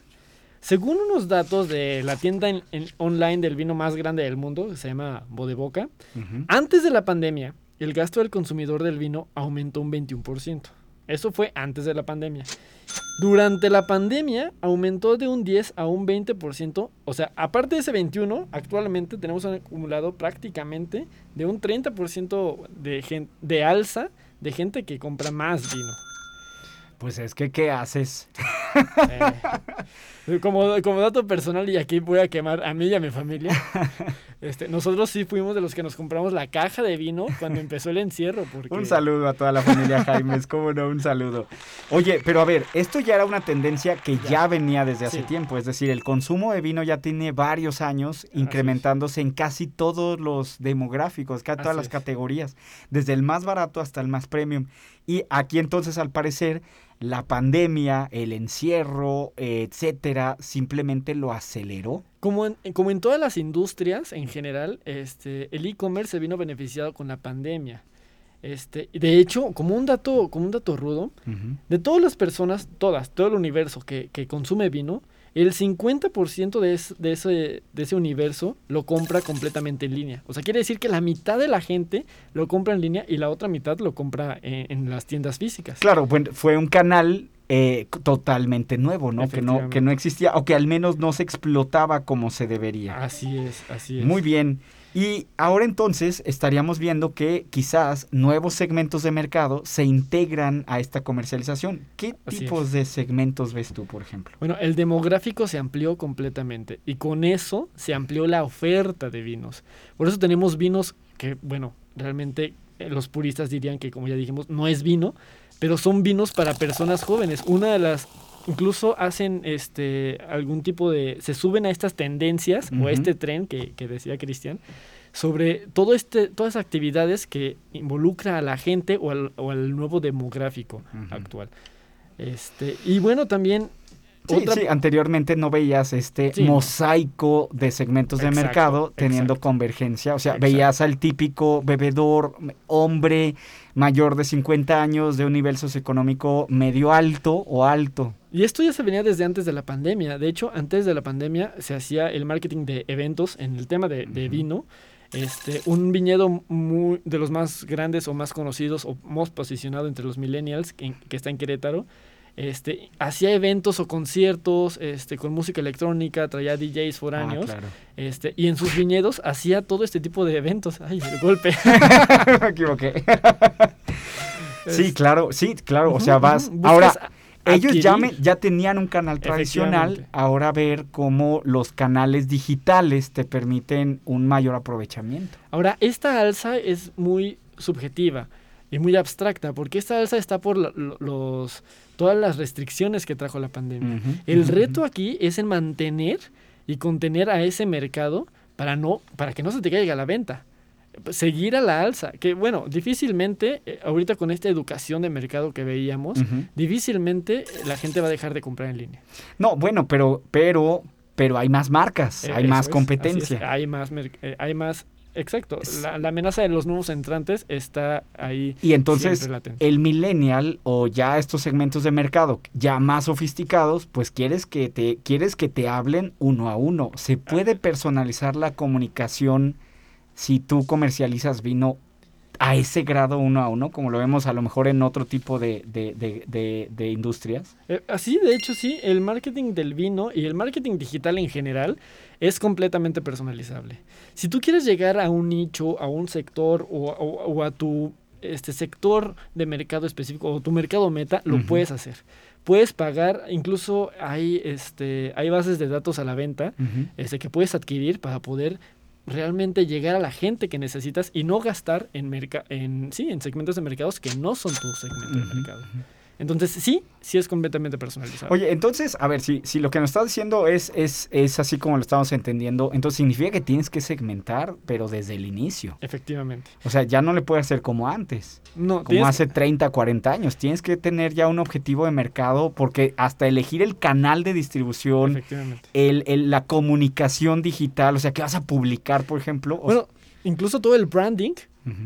S6: Según unos datos de la tienda en- en- online del vino más grande del mundo, que se llama Bodeboca,
S1: Ujú.
S6: antes de la pandemia, el gasto del consumidor del vino aumentó un 21%. Eso fue antes de la pandemia. Durante la pandemia aumentó de un 10 a un 20%. O sea, aparte de ese 21, actualmente tenemos un acumulado prácticamente de un 30% de, de alza de gente que compra más vino.
S1: Pues es que, ¿qué haces?
S6: Eh, como, como dato personal, y aquí voy a quemar a mí y a mi familia, este, nosotros sí fuimos de los que nos compramos la caja de vino cuando empezó el encierro. Porque...
S1: Un saludo a toda la familia Jaimes, cómo no, un saludo. Oye, pero a ver, esto ya era una tendencia que ya,
S6: Ya.
S1: venía desde hace
S6: Sí.
S1: tiempo, es decir, el consumo de vino ya tiene varios años incrementándose en casi todos los demográficos, casi todas
S6: Así
S1: las
S6: es.
S1: categorías, desde el más barato hasta el más premium. Y aquí entonces, al parecer, la pandemia, el encierro, etcétera, simplemente lo aceleró.
S6: Como en, como en todas las industrias en general, este, el e-commerce se vino beneficiado con la pandemia. Este, de hecho, como un dato, como un dato rudo, de todas las personas, todas, todo el universo que, que consume vino, el 50% de, es- de, ese, de ese universo lo compra completamente en línea. O sea, quiere decir que la mitad de la gente lo compra en línea y la otra mitad lo compra en, en las tiendas físicas.
S1: Claro, fue un canal eh, totalmente nuevo, ¿no? Que, no? que no existía, o que al menos no se explotaba como se debería.
S6: Así es, así es.
S1: Muy bien. Y ahora entonces estaríamos viendo que quizás nuevos segmentos de mercado se integran a esta comercialización. ¿Qué
S6: Así
S1: tipos de segmentos ves tú, por ejemplo?
S6: Bueno, el demográfico se amplió completamente y con eso se amplió la oferta de vinos. Por eso tenemos vinos que, bueno, realmente eh, los puristas dirían que, como ya dijimos, no es vino, pero son vinos para personas jóvenes. Una de las incluso hacen este algún tipo de se suben a estas tendencias o a este tren que, que decía Cristian sobre todo este todas las actividades que involucra a la gente o al, o al nuevo demográfico actual. Este y bueno también
S1: Sí,
S6: otra
S1: sí, anteriormente no veías este
S6: Sí,
S1: mosaico de segmentos de
S6: Exacto,
S1: mercado teniendo
S6: exacto.
S1: convergencia. O sea,
S6: Exacto.
S1: veías al típico bebedor, hombre mayor de 50 años, de un nivel socioeconómico medio alto o alto.
S6: Y esto ya se venía desde antes de la pandemia. De hecho, antes de la pandemia se hacía el marketing de eventos en el tema de, de vino. Este, un viñedo muy, de los más grandes o más conocidos o más posicionado entre los millennials que, que está en Querétaro. Este, hacía eventos o conciertos este, con música electrónica, traía DJs foráneos.
S1: Ah, claro.
S6: este, y en sus viñedos hacía todo este tipo de eventos. Ay, el golpe.
S1: Me equivoqué. sí, claro, sí, claro. o sea, vas. Ahora, ellos ya, me- ya tenían un canal tradicional. Ahora ver cómo los canales digitales te permiten un mayor aprovechamiento.
S6: Ahora, esta alza es muy subjetiva y muy abstracta, porque esta alza está por lo- lo- los, todas las restricciones que trajo la pandemia. El reto aquí es en mantener y contener a ese mercado para, no, para que no se te caiga la venta. Seguir a la alza, que bueno, difícilmente, eh, ahorita con esta educación de mercado que veíamos, difícilmente la gente va a dejar de comprar en línea.
S1: No, bueno, pero, pero, pero hay más marcas,
S6: Eh,
S1: hay más
S6: es, así
S1: competencia.
S6: es, hay más, eh, hay más, exacto. La, la amenaza de los nuevos entrantes está ahí.
S1: Y entonces el millennial o ya estos segmentos de mercado ya más sofisticados, pues quieres que te quieres que te hablen uno a uno. Se puede personalizar la comunicación si tú comercializas vino a ese grado uno a uno, como lo vemos a lo mejor en otro tipo de, de- de- industrias.
S6: Eh, así, de hecho, sí, el marketing del vino y el marketing digital en general es completamente personalizable. Si tú quieres llegar a un nicho, a un sector o, o- o a tu este sector de mercado específico o tu mercado meta, lo puedes hacer. Puedes pagar, incluso hay, este, hay bases de datos a la venta este, que puedes adquirir para poder realmente llegar a la gente que necesitas y no gastar en, merca en, sí, en segmentos de mercados que no son tu segmento de mercado. Entonces, sí, sí es completamente personalizado.
S1: Oye, entonces, a ver, si, si lo que nos estás diciendo es, es, es así como lo estamos entendiendo, entonces significa que tienes que segmentar, pero desde el inicio.
S6: Efectivamente.
S1: O sea, ya no le puedes hacer como antes.
S6: No,
S1: como
S6: tienes-
S1: hace 30, 40 años. Tienes que tener ya un objetivo de mercado porque hasta elegir el canal de distribución,
S6: Efectivamente.
S1: el, el- la comunicación digital, o sea, que vas a publicar, por ejemplo. o
S6: Bueno, incluso todo el branding,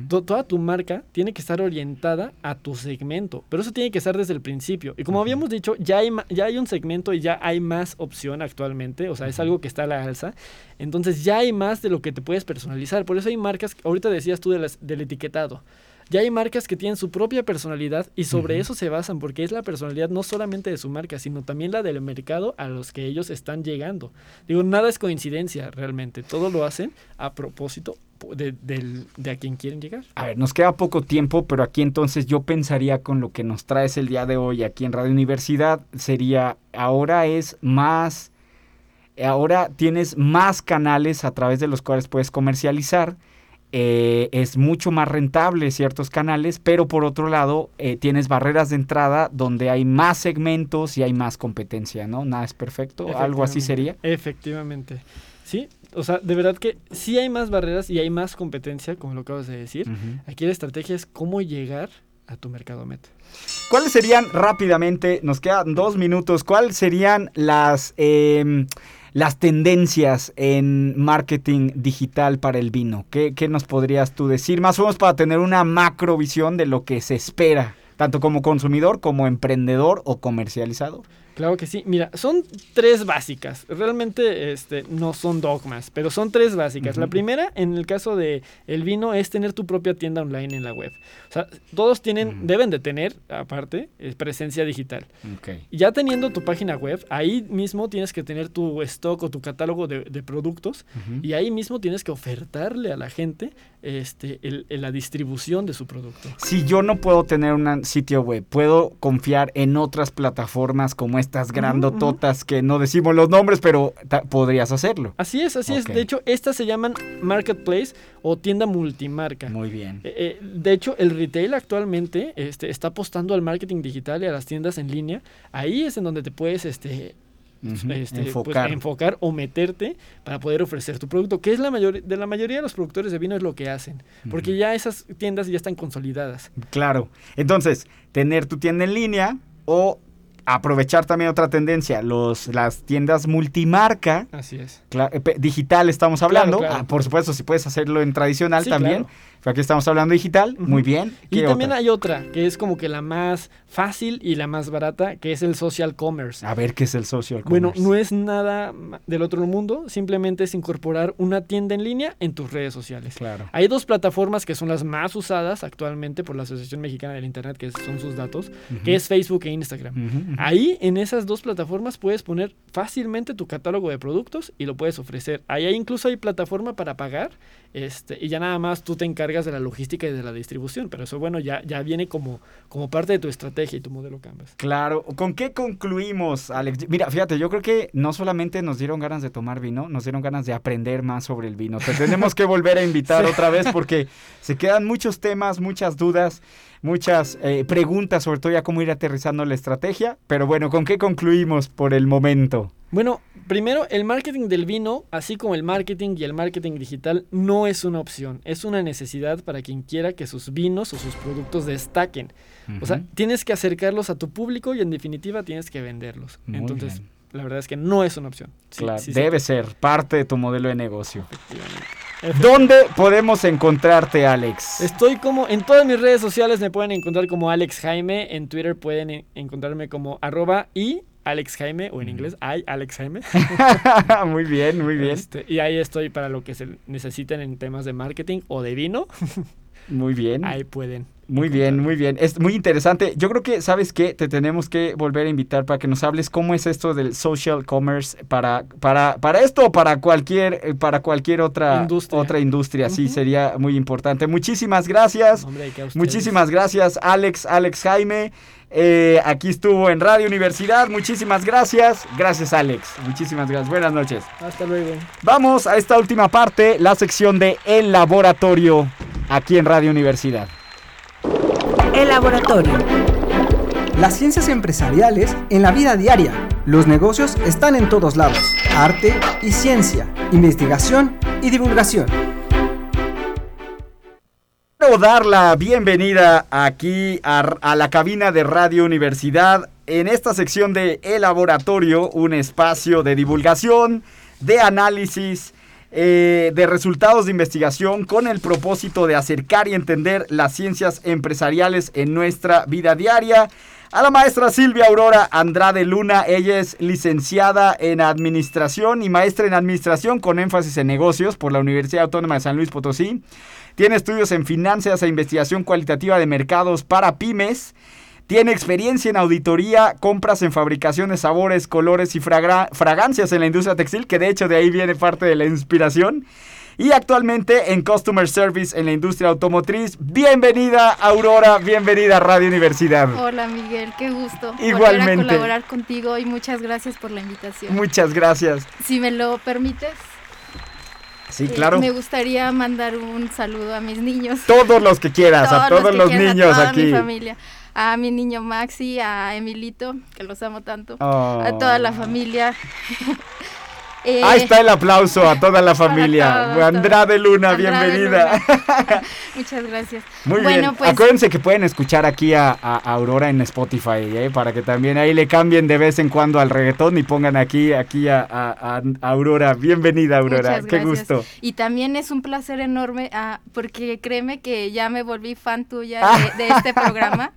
S6: Toda tu marca tiene que estar orientada a tu segmento, pero eso tiene que estar desde el principio. Y como habíamos dicho, ya hay, ya hay un segmento y ya hay más opción actualmente, o sea, es algo que está a la alza. Entonces ya hay más de lo que te puedes personalizar. Por eso hay marcas, ahorita decías tú de las- del etiquetado. Ya hay marcas que tienen su propia personalidad y sobre eso se basan, porque es la personalidad no solamente de su marca, sino también la del mercado a los que ellos están llegando. Digo, nada es coincidencia realmente, todo lo hacen a propósito de, del- de a quien quieren llegar.
S1: A ver, nos queda poco tiempo, pero aquí entonces yo pensaría con lo que nos traes el día de hoy aquí en Radio Universidad, sería, ahora es más, ahora tienes más canales a través de los cuales puedes comercializar, eh, es mucho más rentable ciertos canales, pero por otro lado eh, tienes barreras de entrada donde hay más segmentos y hay más competencia, ¿no? Nada es perfecto, algo así sería.
S6: Efectivamente. Sí, o sea, de verdad que sí hay más barreras y hay más competencia, como lo acabas de decir. Aquí la estrategia es cómo llegar a tu mercado meta.
S1: ¿Cuáles serían rápidamente, nos quedan dos minutos, cuáles serían las, em, las tendencias en marketing digital para el vino? ¿Qué, qué nos podrías tú decir? Más o menos para tener una macrovisión de lo que se espera, tanto como consumidor, como emprendedor o comercializador.
S6: Claro que sí. Mira, son tres básicas. Realmente este, no son dogmas, pero son tres básicas. La primera, en el caso de el vino, es tener tu propia tienda online en la web. O sea, todos tienen, deben de tener, aparte, eh, presencia digital.
S1: Ok.
S6: Y Ya teniendo tu página web, ahí mismo tienes que tener tu stock o tu catálogo de, de productos y ahí mismo tienes que ofertarle a la gente este, el- el- la distribución de su producto.
S1: Si yo no puedo tener un sitio web, puedo confiar en otras plataformas como estas grandototas que no decimos los nombres, pero podrías hacerlo.
S6: Así es, así es. De hecho, estas se llaman marketplace o tienda multimarca.
S1: Muy bien.
S6: Eh, eh, de hecho, el retail actualmente este, está apostando al marketing digital y a las tiendas en línea. Ahí es en donde te puedes este, este, pues,
S1: enfocar.
S6: enfocar o meterte para poder ofrecer tu producto, que es la mayor, de la mayoría de los productores de vino es lo que hacen, porque ya esas tiendas ya están consolidadas.
S1: Claro. Entonces, tener tu tienda en línea o aprovechar también otra tendencia, los, las tiendas multimarca.
S6: Así es.
S1: eh, digital estamos hablando.
S6: claro.
S1: Ah, por supuesto, si puedes hacerlo en tradicional
S6: Sí,
S1: también.
S6: claro.
S1: Aquí estamos hablando digital. Muy bien.
S6: Y
S1: ¿Qué
S6: también
S1: otra?
S6: hay otra, que es como que la más fácil y la más barata, que es el social commerce.
S1: A ver qué es el social
S6: Bueno,
S1: commerce.
S6: no es nada del otro mundo, simplemente es incorporar una tienda en línea en tus redes sociales.
S1: Claro.
S6: Hay dos plataformas que son las más usadas actualmente por la Asociación Mexicana del Internet, que son sus datos, que es Facebook e Instagram. Ahí, en esas dos plataformas, puedes poner fácilmente tu catálogo de productos y lo puedes ofrecer. Ahí hay- incluso hay plataforma para pagar este, y ya nada más tú te encargas de la logística y de la distribución. Pero eso, bueno, ya, ya viene como, como parte de tu estrategia y tu modelo Canvas.
S1: Claro, ¿con qué concluimos, Alex? Mira, fíjate, yo creo que no solamente nos dieron ganas de tomar vino, nos dieron ganas de aprender más sobre el vino. Te tenemos que volver a invitar
S6: Sí.
S1: otra vez porque se quedan muchos temas, muchas dudas, muchas eh, preguntas, sobre todo ya cómo ir aterrizando la estrategia. Pero bueno, ¿con qué concluimos por el momento?
S6: Bueno, primero, el marketing del vino, así como el marketing y el marketing digital, no es una opción, es una necesidad para quien quiera que sus vinos o sus productos destaquen. O sea, tienes que acercarlos a tu público y en definitiva tienes que venderlos.
S1: Muy
S6: Entonces,
S1: bien.
S6: la verdad es que no es una opción. Sí,
S1: Claro,
S6: sí
S1: debe ser parte de tu modelo de negocio.
S6: Efectivamente.
S1: ¿Dónde podemos encontrarte, Alex?
S6: Estoy como en todas mis redes sociales me pueden encontrar como Alex Jaime, en Twitter pueden en- encontrarme como arroba y Alex Jaime o en inglés I Alex Jaime.
S1: muy bien, muy bien.
S6: Este, y ahí estoy para lo que se necesiten en temas de marketing o de vino.
S1: Muy bien.
S6: Ahí pueden.
S1: Muy bien, muy bien. Es muy interesante. Yo creo que, ¿sabes qué? Te tenemos que volver a invitar para que nos hables cómo es esto del social commerce para, para, para esto o para cualquier, eh, para cualquier otra
S6: Industria.
S1: otra industria. Sí, sería muy importante. Muchísimas gracias.
S6: Hombre.
S1: Muchísimas gracias, Alex, Alex Jaime. Eh, aquí estuvo en Radio Universidad. Muchísimas gracias. Gracias, Alex. Muchísimas gracias. Buenas noches.
S6: Hasta luego.
S1: Vamos a esta última parte, la sección de El Laboratorio, aquí en Radio Universidad.
S2: El laboratorio.
S3: Las ciencias empresariales en la vida diaria. Los negocios están en todos lados. Arte y ciencia, investigación y divulgación.
S1: Quiero dar la bienvenida aquí a, a la cabina de Radio Universidad en esta sección de El Laboratorio, un espacio de divulgación, de análisis, eh, de resultados de investigación con el propósito de acercar y entender las ciencias empresariales en nuestra vida diaria. A la maestra Silvia Aurora Andrade Luna, ella es licenciada en Administración y maestra en Administración con énfasis en negocios por la Universidad Autónoma de San Luis Potosí. Tiene estudios en finanzas e investigación cualitativa de mercados para pymes. Tiene experiencia en auditoría, compras en fabricación de sabores, colores y fragra- fragancias en la industria textil, que de hecho de ahí viene parte de la inspiración. Y actualmente en Customer Service en la industria automotriz. Bienvenida Aurora, bienvenida a Radio Universidad.
S7: Hola Miguel, qué gusto
S1: Igualmente.
S7: volver a colaborar contigo y muchas gracias por la invitación.
S1: Muchas gracias.
S7: Si me lo permites,
S1: Sí,
S7: eh,
S1: claro.
S7: me gustaría mandar un saludo a mis niños.
S1: Todos los que quieras, a todos los
S7: quieran,
S1: niños
S7: a toda
S1: aquí.
S7: mi familia. A mi niño Maxi, a Emilito, que los amo tanto.
S1: Oh.
S7: A toda la familia. Eh,
S1: Ahí está el aplauso a toda la familia.
S7: todos,
S1: Andrade Luna,
S7: Andrade
S1: bienvenida.
S7: Luna. Muchas gracias.
S1: Muy
S7: bueno,
S1: bien.
S7: pues
S1: Acuérdense que pueden escuchar aquí a, a Aurora en Spotify, ¿eh? para que también ahí le cambien de vez en cuando al reggaetón y pongan aquí, aquí a, a- a- a Aurora. Bienvenida, Aurora.
S7: Muchas
S1: Qué
S7: gracias.
S1: gusto.
S7: Y también es un placer enorme, ah, porque créeme que ya me volví fan tuya de, de este programa.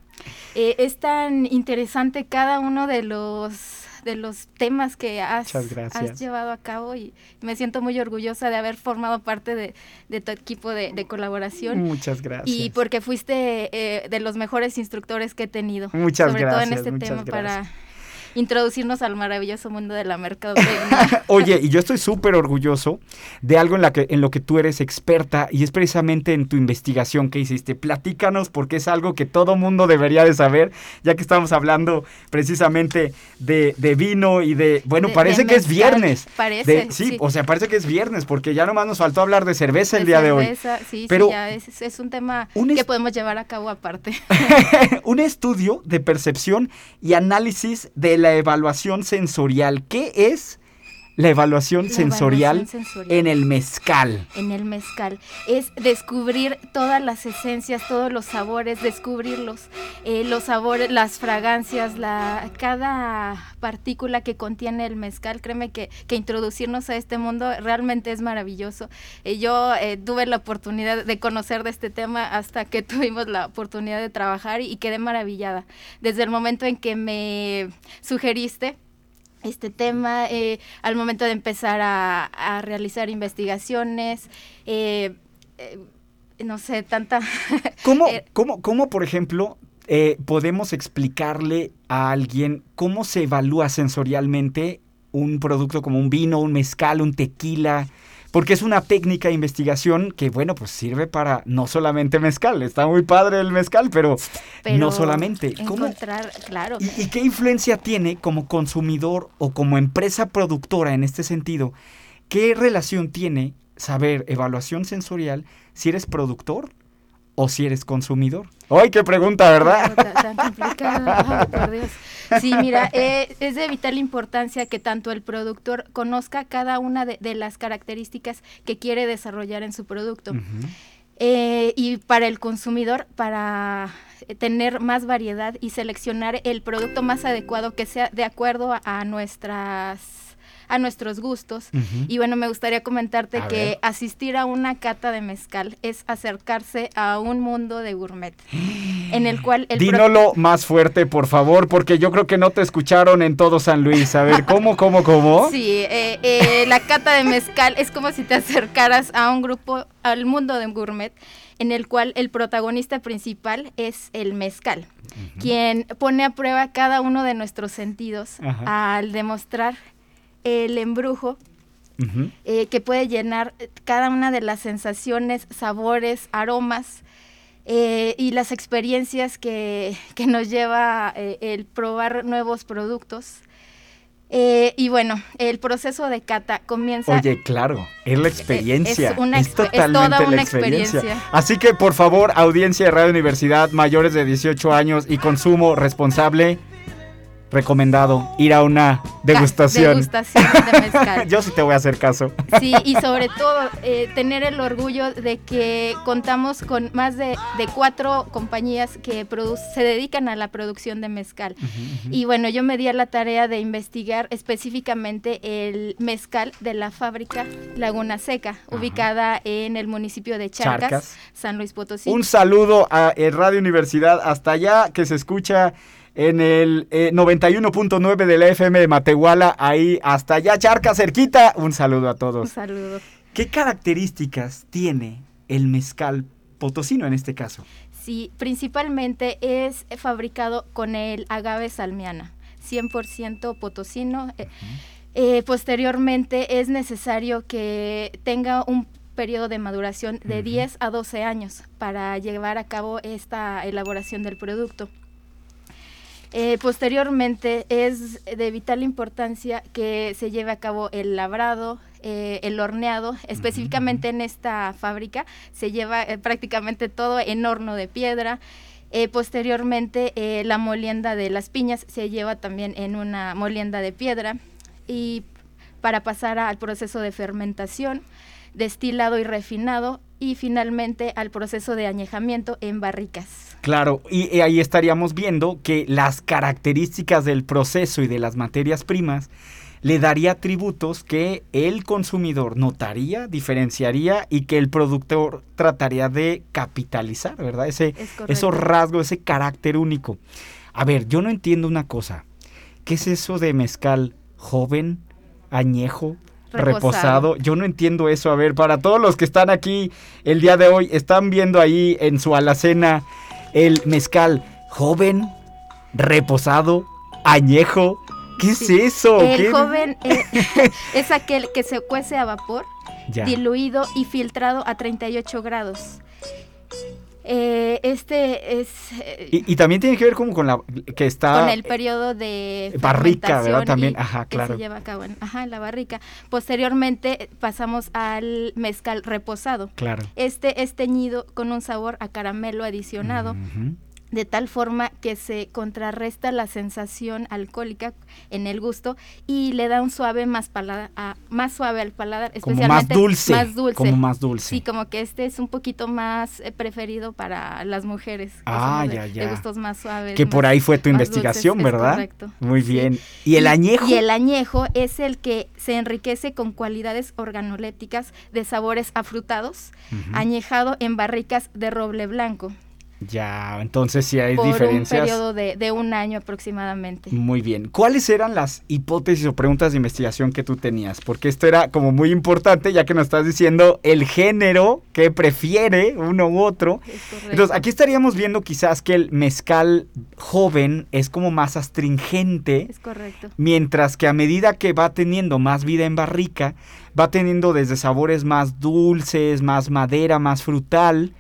S7: Eh, es tan interesante cada uno de los de los temas que has,
S1: gracias.
S7: llevado a cabo y me siento muy orgullosa de haber formado parte de, de tu equipo de, de colaboración.
S1: Muchas gracias.
S7: Y porque fuiste eh, de los mejores instructores que he tenido.
S1: Muchas
S7: sobre todo en
S1: gracias,
S7: este tema
S1: gracias.
S7: para introducirnos al maravilloso mundo de la mercadotecnia.
S1: Oye, y yo estoy súper orgulloso de algo en, la que, en lo que tú eres experta y es precisamente en tu investigación que hiciste. Platícanos porque es algo que todo mundo debería de saber, ya que estamos hablando precisamente de, de vino y de... Bueno,
S7: De-
S1: parece
S7: de
S1: que es viernes.
S7: Parece,
S1: De- sí,
S7: sí.
S1: o sea, parece que es viernes porque ya nomás nos faltó hablar de cerveza el día de hoy.
S7: Sí,
S1: Pero-
S7: sí, ya es, es un tema
S1: Un
S7: que podemos llevar a cabo aparte.
S1: un estudio de percepción y análisis de la evaluación sensorial. ¿Qué es la evaluación,
S7: La
S1: sensorial,
S7: evaluación sensorial.
S1: en el mezcal?
S7: en el mezcal es descubrir todas las esencias, todos los sabores, descubrirlos, eh, los sabores, las fragancias, la, cada partícula que contiene el mezcal. Créeme que, que introducirnos a este mundo realmente es maravilloso. Eh, yo eh, tuve la oportunidad de conocer de este tema hasta que tuvimos la oportunidad de trabajar y, y quedé maravillada. Desde el momento en que me sugeriste este tema, eh, al momento de empezar a, a realizar investigaciones, eh, eh, no sé, tanta...
S1: ¿Cómo,
S7: Eh,
S1: cómo, cómo, por ejemplo, eh, podemos explicarle a alguien cómo se evalúa sensorialmente un producto como un vino, un mezcal, un tequila? Porque es una técnica de investigación que, bueno, pues sirve para no solamente mezcal. Está muy padre el mezcal, pero,
S7: pero
S1: no solamente. ¿Cómo,
S7: Encontrar, claro.
S1: ¿Y, y qué influencia tiene como consumidor o como empresa productora en este sentido? ¿Qué relación tiene saber evaluación sensorial si eres productor o si eres consumidor? ¡Ay, qué pregunta, verdad!
S7: Tan, tan ay, por Dios. Sí, mira, eh, es de vital importancia que tanto el productor conozca cada una de, de las características que quiere desarrollar en su producto. Eh, y para el consumidor, para eh, tener más variedad y seleccionar el producto más adecuado que sea de acuerdo a, a nuestras a nuestros gustos. Y bueno, me gustaría comentarte
S1: A
S7: que
S1: ver.
S7: asistir a una cata de mezcal es acercarse a un mundo de gourmet, en el cual el
S1: Dínolo más fuerte, por favor, porque yo creo que no te escucharon en todo San Luis. A ver, ¿cómo, cómo, cómo?
S7: Sí, eh, eh, la cata de mezcal es como si te acercaras a un grupo, al mundo de gourmet, en el cual el protagonista principal es el mezcal, quien pone a prueba cada uno de nuestros sentidos al demostrar el embrujo eh, que puede llenar eh, cada una de las sensaciones, sabores, aromas eh, y las experiencias que, que nos lleva eh, el probar nuevos productos. Eh, y bueno, el proceso de cata comienza...
S1: Oye, claro, es la experiencia.
S7: es una es
S1: totalmente
S7: toda una
S1: la experiencia.
S7: experiencia.
S1: Así que, por favor, audiencia de Radio Universidad, mayores de 18 años y consumo responsable, recomendado ir a una degustación.
S7: degustación de mezcal.
S1: Yo sí te voy a hacer caso.
S7: Sí, y sobre todo eh, tener el orgullo de que contamos con más de, de cuatro compañías que se dedican a la producción de mezcal. Y bueno, yo me di a la tarea de investigar específicamente el mezcal de la fábrica Laguna Seca, ubicada en el municipio de Charcas,
S1: Charcas.
S7: San Luis Potosí.
S1: Un saludo a eh, Radio Universidad hasta allá, que se escucha en el eh, 91.9 de la FM de Matehuala, ahí hasta allá, Charca, cerquita. Un saludo a
S7: Un
S1: todos.
S7: saludo.
S1: ¿Qué características tiene el mezcal potosino en este caso?
S7: Sí, principalmente es fabricado con el agave salmiana, 100% potosino. Eh, eh, posteriormente es necesario que tenga un periodo de maduración de 10 a 12 años para llevar a cabo esta elaboración del producto. Eh, posteriormente es de vital importancia que se lleve a cabo el labrado, eh, el horneado, específicamente en esta fábrica se lleva eh, prácticamente todo en horno de piedra. Eh, posteriormente la molienda de las piñas se lleva también en una molienda de piedra y para pasar al proceso de fermentación, destilado y refinado y finalmente al proceso de añejamiento en barricas.
S1: Claro, y, y ahí estaríamos viendo que las características del proceso y de las materias primas le daría atributos que el consumidor notaría, diferenciaría y que el productor trataría de capitalizar, ¿verdad? Ese,
S7: Es
S1: esos rasgos, ese carácter único. A ver, yo no entiendo una cosa. ¿Qué es eso de mezcal joven, añejo,
S7: Reposado.
S1: reposado? Yo no entiendo eso. A ver, para todos los que están aquí el día de hoy, están viendo ahí en su alacena el mezcal joven, reposado, añejo. ¿Qué es eso?
S7: El
S1: ¿Qué-
S7: joven eh, es aquel que se cuece a vapor,
S1: Ya.
S7: diluido y filtrado a 38 grados. Eh, este es eh,
S1: Y, y también tiene que ver como con la que está
S7: con el periodo de
S1: barrica, ¿verdad? También, ajá,
S7: que
S1: claro.
S7: se lleva a cabo en, ajá, en la barrica. Posteriormente eh, pasamos al mezcal reposado.
S1: Claro.
S7: Este es teñido con un sabor a caramelo adicionado. De tal forma que se contrarresta la sensación alcohólica en el gusto y le da un suave más paladar, a- más suave al paladar,
S1: Como más
S7: especialmente
S1: dulce,
S7: más dulce.
S1: como más dulce.
S7: Sí, como que este es un poquito más eh, preferido para las mujeres.
S1: Ah,
S7: de,
S1: ya,
S7: de
S1: ya.
S7: gustos más suaves.
S1: Que por ahí fue tu investigación,
S7: dulces,
S1: ¿verdad?
S7: correcto.
S1: Muy
S7: Sí.
S1: bien. ¿Y el añejo?
S7: Y el añejo es el que se enriquece con cualidades organolépticas de sabores afrutados, añejado en barricas de roble blanco
S1: Ya, entonces sí hay
S7: por un
S1: diferencias.
S7: periodo de, de un año aproximadamente.
S1: Muy bien. ¿Cuáles eran las hipótesis o preguntas de investigación que tú tenías? Porque esto era como muy importante, ya que nos estás diciendo el género que prefiere uno u otro. Entonces, aquí estaríamos viendo quizás que el mezcal joven es como más astringente.
S7: Es correcto.
S1: Mientras que a medida que va teniendo más vida en barrica, va teniendo desde sabores más dulces, más madera, más frutal,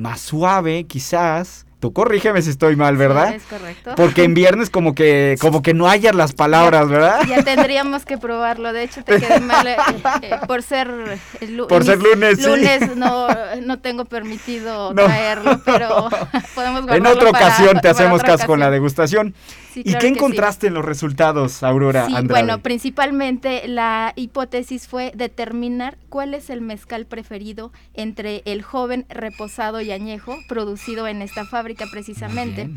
S1: más suave quizás. Tú corrígeme si estoy mal, ¿verdad?
S7: Sí, es correcto.
S1: Porque en viernes como que como que no hayas las palabras, ¿verdad?
S7: Ya tendríamos que probarlo. De hecho, te quedé mal eh, eh, por ser el
S1: Por ser lunes, sí.
S7: Lunes no, no tengo permitido
S1: No.
S7: traerlo, pero podemos
S1: En
S7: guardarlo
S1: otra
S7: para-
S1: ocasión te hacemos
S7: otra
S1: caso con la degustación.
S7: Sí,
S1: ¿Y qué
S7: sí.
S1: encontraste en los resultados, Aurora
S7: Sí,
S1: Andrade?
S7: bueno, principalmente la hipótesis fue determinar cuál es el mezcal preferido entre el joven reposado y añejo producido en esta fábrica precisamente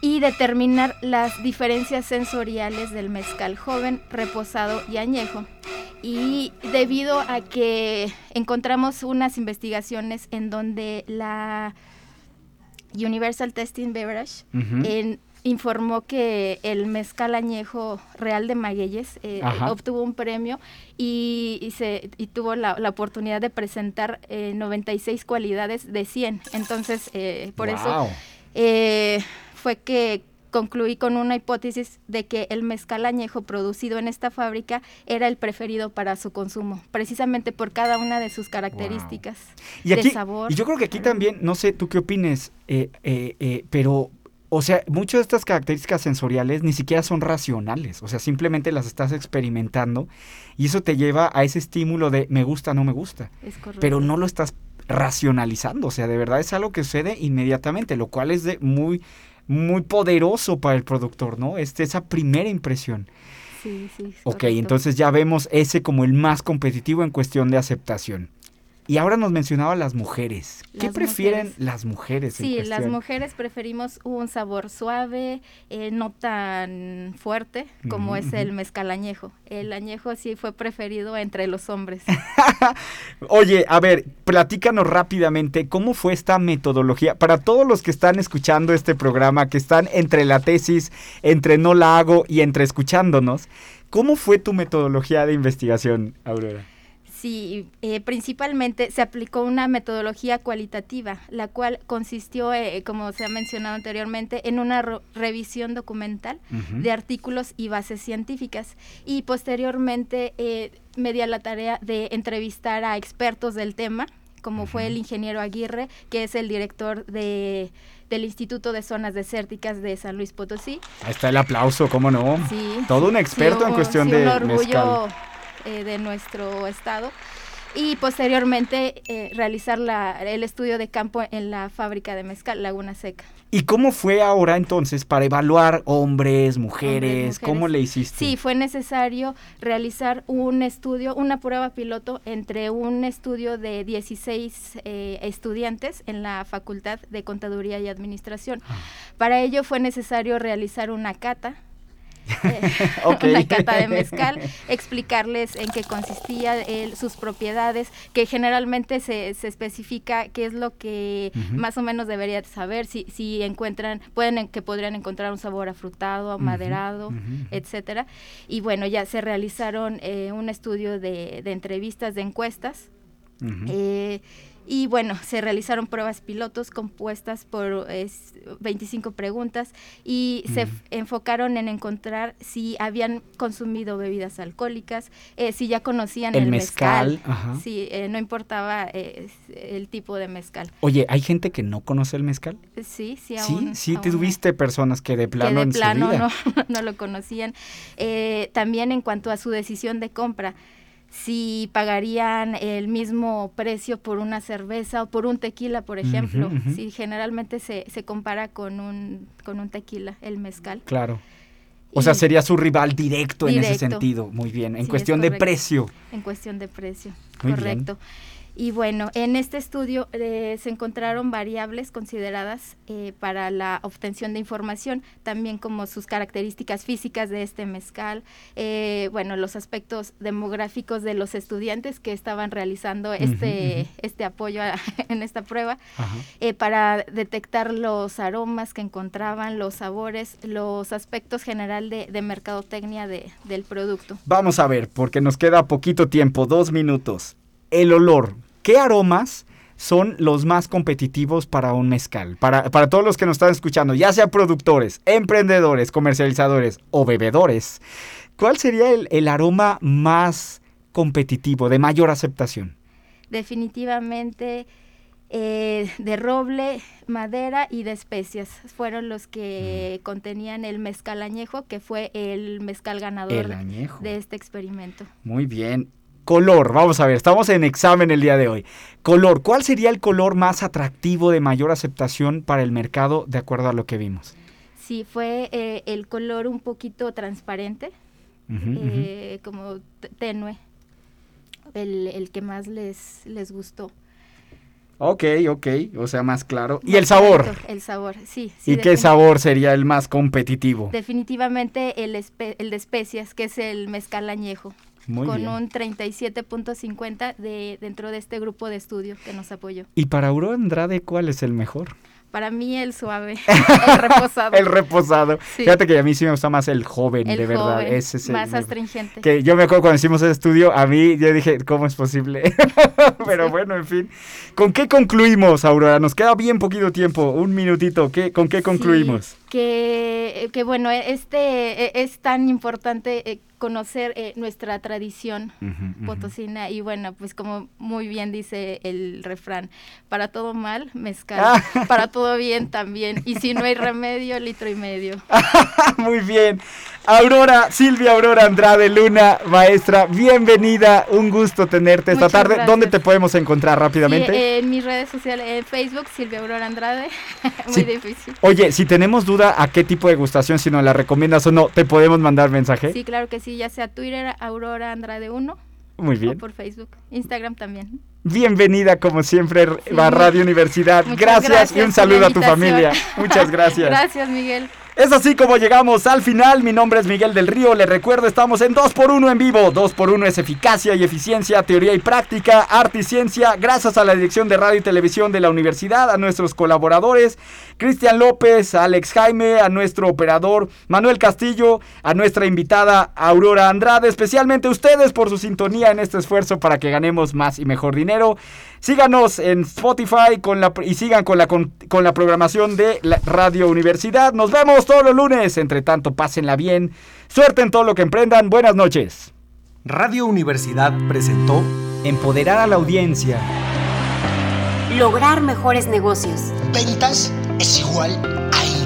S7: y determinar las diferencias sensoriales del mezcal joven, reposado y añejo. Y debido a que encontramos unas investigaciones en donde la Universal Testing Beverage en- informó que el mezcal añejo real de Magueyes eh, obtuvo un premio y, y se, y tuvo la, la oportunidad de presentar eh, 96 cualidades de 100. Entonces, eh, por eso eh, fue que concluí con una hipótesis de que el mezcal añejo producido en esta fábrica era el preferido para su consumo, precisamente por cada una de sus características
S1: Y aquí,
S7: sabor.
S1: y yo creo que aquí también, no sé tú qué opines, eh, eh, eh, pero, o sea, muchas de estas características sensoriales ni siquiera son racionales, o sea, simplemente las estás experimentando y eso te lleva a ese estímulo de me gusta, no me gusta,
S7: Es correcto.
S1: pero no lo estás racionalizando, o sea, de verdad es algo que sucede inmediatamente, lo cual es de muy, muy poderoso para el productor, ¿no? Este, esa primera impresión.
S7: Sí, sí,
S1: Ok,
S7: correcto.
S1: entonces ya vemos ese como el más competitivo en cuestión de aceptación. Y ahora nos mencionaba las mujeres. ¿Qué
S7: Las
S1: prefieren
S7: mujeres.
S1: las mujeres? en
S7: Sí, las mujeres preferimos un sabor suave, eh, no tan fuerte como es el mezcal añejo. El añejo sí fue preferido entre los hombres.
S1: Oye, a ver, platícanos rápidamente cómo fue esta metodología. Para todos los que están escuchando este programa, que están entre la tesis, entre no la hago y entre escuchándonos, ¿cómo fue tu metodología de investigación, Aurora?
S7: Sí, eh, principalmente se aplicó una metodología cualitativa, la cual consistió, eh, como se ha mencionado anteriormente, en una revisión documental de artículos y bases científicas. Y posteriormente eh, me di a la tarea de entrevistar a expertos del tema, como fue el ingeniero Aguirre, que es el director de, del Instituto de Zonas Desérticas de San Luis Potosí.
S1: Ahí está el aplauso, ¿cómo no?
S7: Sí,
S1: Todo un experto
S7: sí,
S1: en cuestión
S7: sí,
S1: de
S7: un orgullo
S1: mezcal.
S7: Eh, de nuestro estado y posteriormente eh, realizar la- el estudio de campo en la fábrica de mezcal Laguna Seca.
S1: ¿Y cómo fue ahora entonces para evaluar hombres, mujeres?
S7: Hombres,
S1: ¿Cómo le hiciste?
S7: Sí, fue necesario realizar un estudio, una prueba piloto entre un estudio de 16 eh, estudiantes en la Facultad de Contaduría y Administración.
S1: Ah.
S7: Para ello fue necesario realizar una cata eh,
S1: Ok.
S7: una cata de mezcal, explicarles en qué consistía, sus propiedades, que generalmente se, se especifica qué es lo que más o menos debería saber, si, si encuentran, pueden en- que podrían encontrar un sabor afrutado, amaderado, etcétera. Y bueno, ya se realizaron eh, un estudio de, de entrevistas, de encuestas, eh, y bueno, se realizaron pruebas pilotos compuestas por es, 25 preguntas y se enfocaron en encontrar si habían consumido bebidas alcohólicas, eh, si ya conocían
S1: El
S7: el,
S1: mezcal,
S7: mezcal,
S1: ajá.
S7: si eh, no importaba eh, el tipo de mezcal.
S1: Oye, ¿hay gente que no conoce el mezcal?
S7: Sí, sí, aún,
S1: sí,
S7: aún
S1: tuviste personas que de
S7: que
S1: plano
S7: de
S1: en su
S7: plano
S1: vida.
S7: no, no lo conocían. Eh, también en cuanto a su decisión de compra, si pagarían el mismo precio por una cerveza o por un tequila, por ejemplo. Si generalmente se, se compara con un, con un tequila, el mezcal.
S1: Claro. O sea, sería su rival directo, en ese sentido. Muy bien. En
S7: Sí,
S1: cuestión de
S7: correcto.
S1: precio.
S7: En cuestión de precio,
S1: Muy bien.
S7: Y bueno, en este estudio eh, se encontraron variables consideradas eh, para la obtención de información, también como sus características físicas de este mezcal, eh, bueno, los aspectos demográficos de los estudiantes que estaban realizando este, este apoyo a- en esta prueba, eh, para detectar los aromas que encontraban, los sabores, los aspectos general de, de mercadotecnia de- del producto.
S1: Vamos a ver, porque nos queda poquito tiempo, dos minutos. El olor. ¿Qué aromas son los más competitivos para un mezcal? Para, para todos los que nos están escuchando, ya sea productores, emprendedores, comercializadores o bebedores, ¿cuál sería el, el aroma más competitivo, de mayor aceptación?
S7: definitivamente eh, de roble, madera y de especias. Fueron los
S1: Mm.
S7: que contenían el mezcal añejo, que fue el mezcal ganador
S1: El
S7: de este experimento.
S1: Muy bien. Color, vamos a ver, estamos en examen el día de hoy. Color, ¿cuál sería el color más atractivo de mayor aceptación para el mercado de acuerdo a lo que vimos?
S7: Sí, fue eh, el color un poquito transparente, eh, como tenue, el, el que más les, les gustó.
S1: Ok, ok, o sea, más claro. ¿Y el sabor?
S7: El sabor, sí. sí,
S1: ¿Y qué sabor sería el más competitivo?
S7: Definitivamente el, el de especias, que es el mezcal añejo.
S1: Muy
S7: con
S1: bien.
S7: un 37.50 de, dentro de este grupo de estudio que nos apoyó.
S1: ¿Y para Aurora Andrade cuál es el mejor?
S7: Para mí el suave, el reposado.
S1: el reposado.
S7: Sí.
S1: Fíjate que a mí sí me gusta más el joven,
S7: El
S1: de verdad. Ese es el
S7: más astringente.
S1: Que yo me acuerdo cuando hicimos el estudio, a mí yo dije, ¿cómo es posible? Pero bueno, en fin. ¿Con qué concluimos, Aurora? Nos queda bien poquito tiempo, un minutito. ¿Qué, ¿Con qué concluimos?
S7: que, que bueno, este e- es tan importante eh, conocer eh, nuestra tradición potosina y bueno, pues como muy bien dice el refrán, para todo mal, mezcal,
S1: Ah.
S7: para todo bien también, y si no hay remedio, litro y medio.
S1: Muy bien. Aurora, Silvia Aurora Andrade Luna, maestra, bienvenida. Un gusto tenerte esta
S7: Muchas
S1: tarde.
S7: gracias.
S1: ¿Dónde te podemos encontrar rápidamente?
S7: Sí, en mis redes sociales, en Facebook, Silvia Aurora Andrade, muy
S1: Sí.
S7: difícil.
S1: Oye, si tenemos duda a qué tipo de degustación, si nos la recomiendas o no, ¿te podemos mandar mensaje?
S7: Sí, claro que sí, ya sea Twitter, Aurora Andrade 1,
S1: Muy
S7: o por Facebook, Instagram también.
S1: Bienvenida como siempre
S7: Sí.
S1: a Radio Universidad.
S7: Muchas
S1: Gracias, y un saludo a tu familia. Muchas gracias.
S7: Gracias, Miguel.
S1: Es así como llegamos al final. Mi nombre es Miguel del Río. Les recuerdo, estamos en 2x1 en vivo. 2x1 es eficacia y eficiencia, teoría y práctica, arte y ciencia. Gracias a la dirección de radio y televisión de la universidad, a nuestros colaboradores, Cristian López, Alex Jaime, a nuestro operador Manuel Castillo, a nuestra invitada Aurora Andrade, especialmente a ustedes por su sintonía en este esfuerzo para que ganemos más y mejor dinero. Síganos en Spotify con la, y sigan con la, con, con la programación de la Radio Universidad. Nos vemos todos los lunes. Entre tanto, pásenla bien. Suerte en todo lo que emprendan. Buenas noches.
S8: Radio Universidad presentó
S1: Empoderar a la audiencia.
S9: Lograr mejores negocios.
S10: Ventas es igual a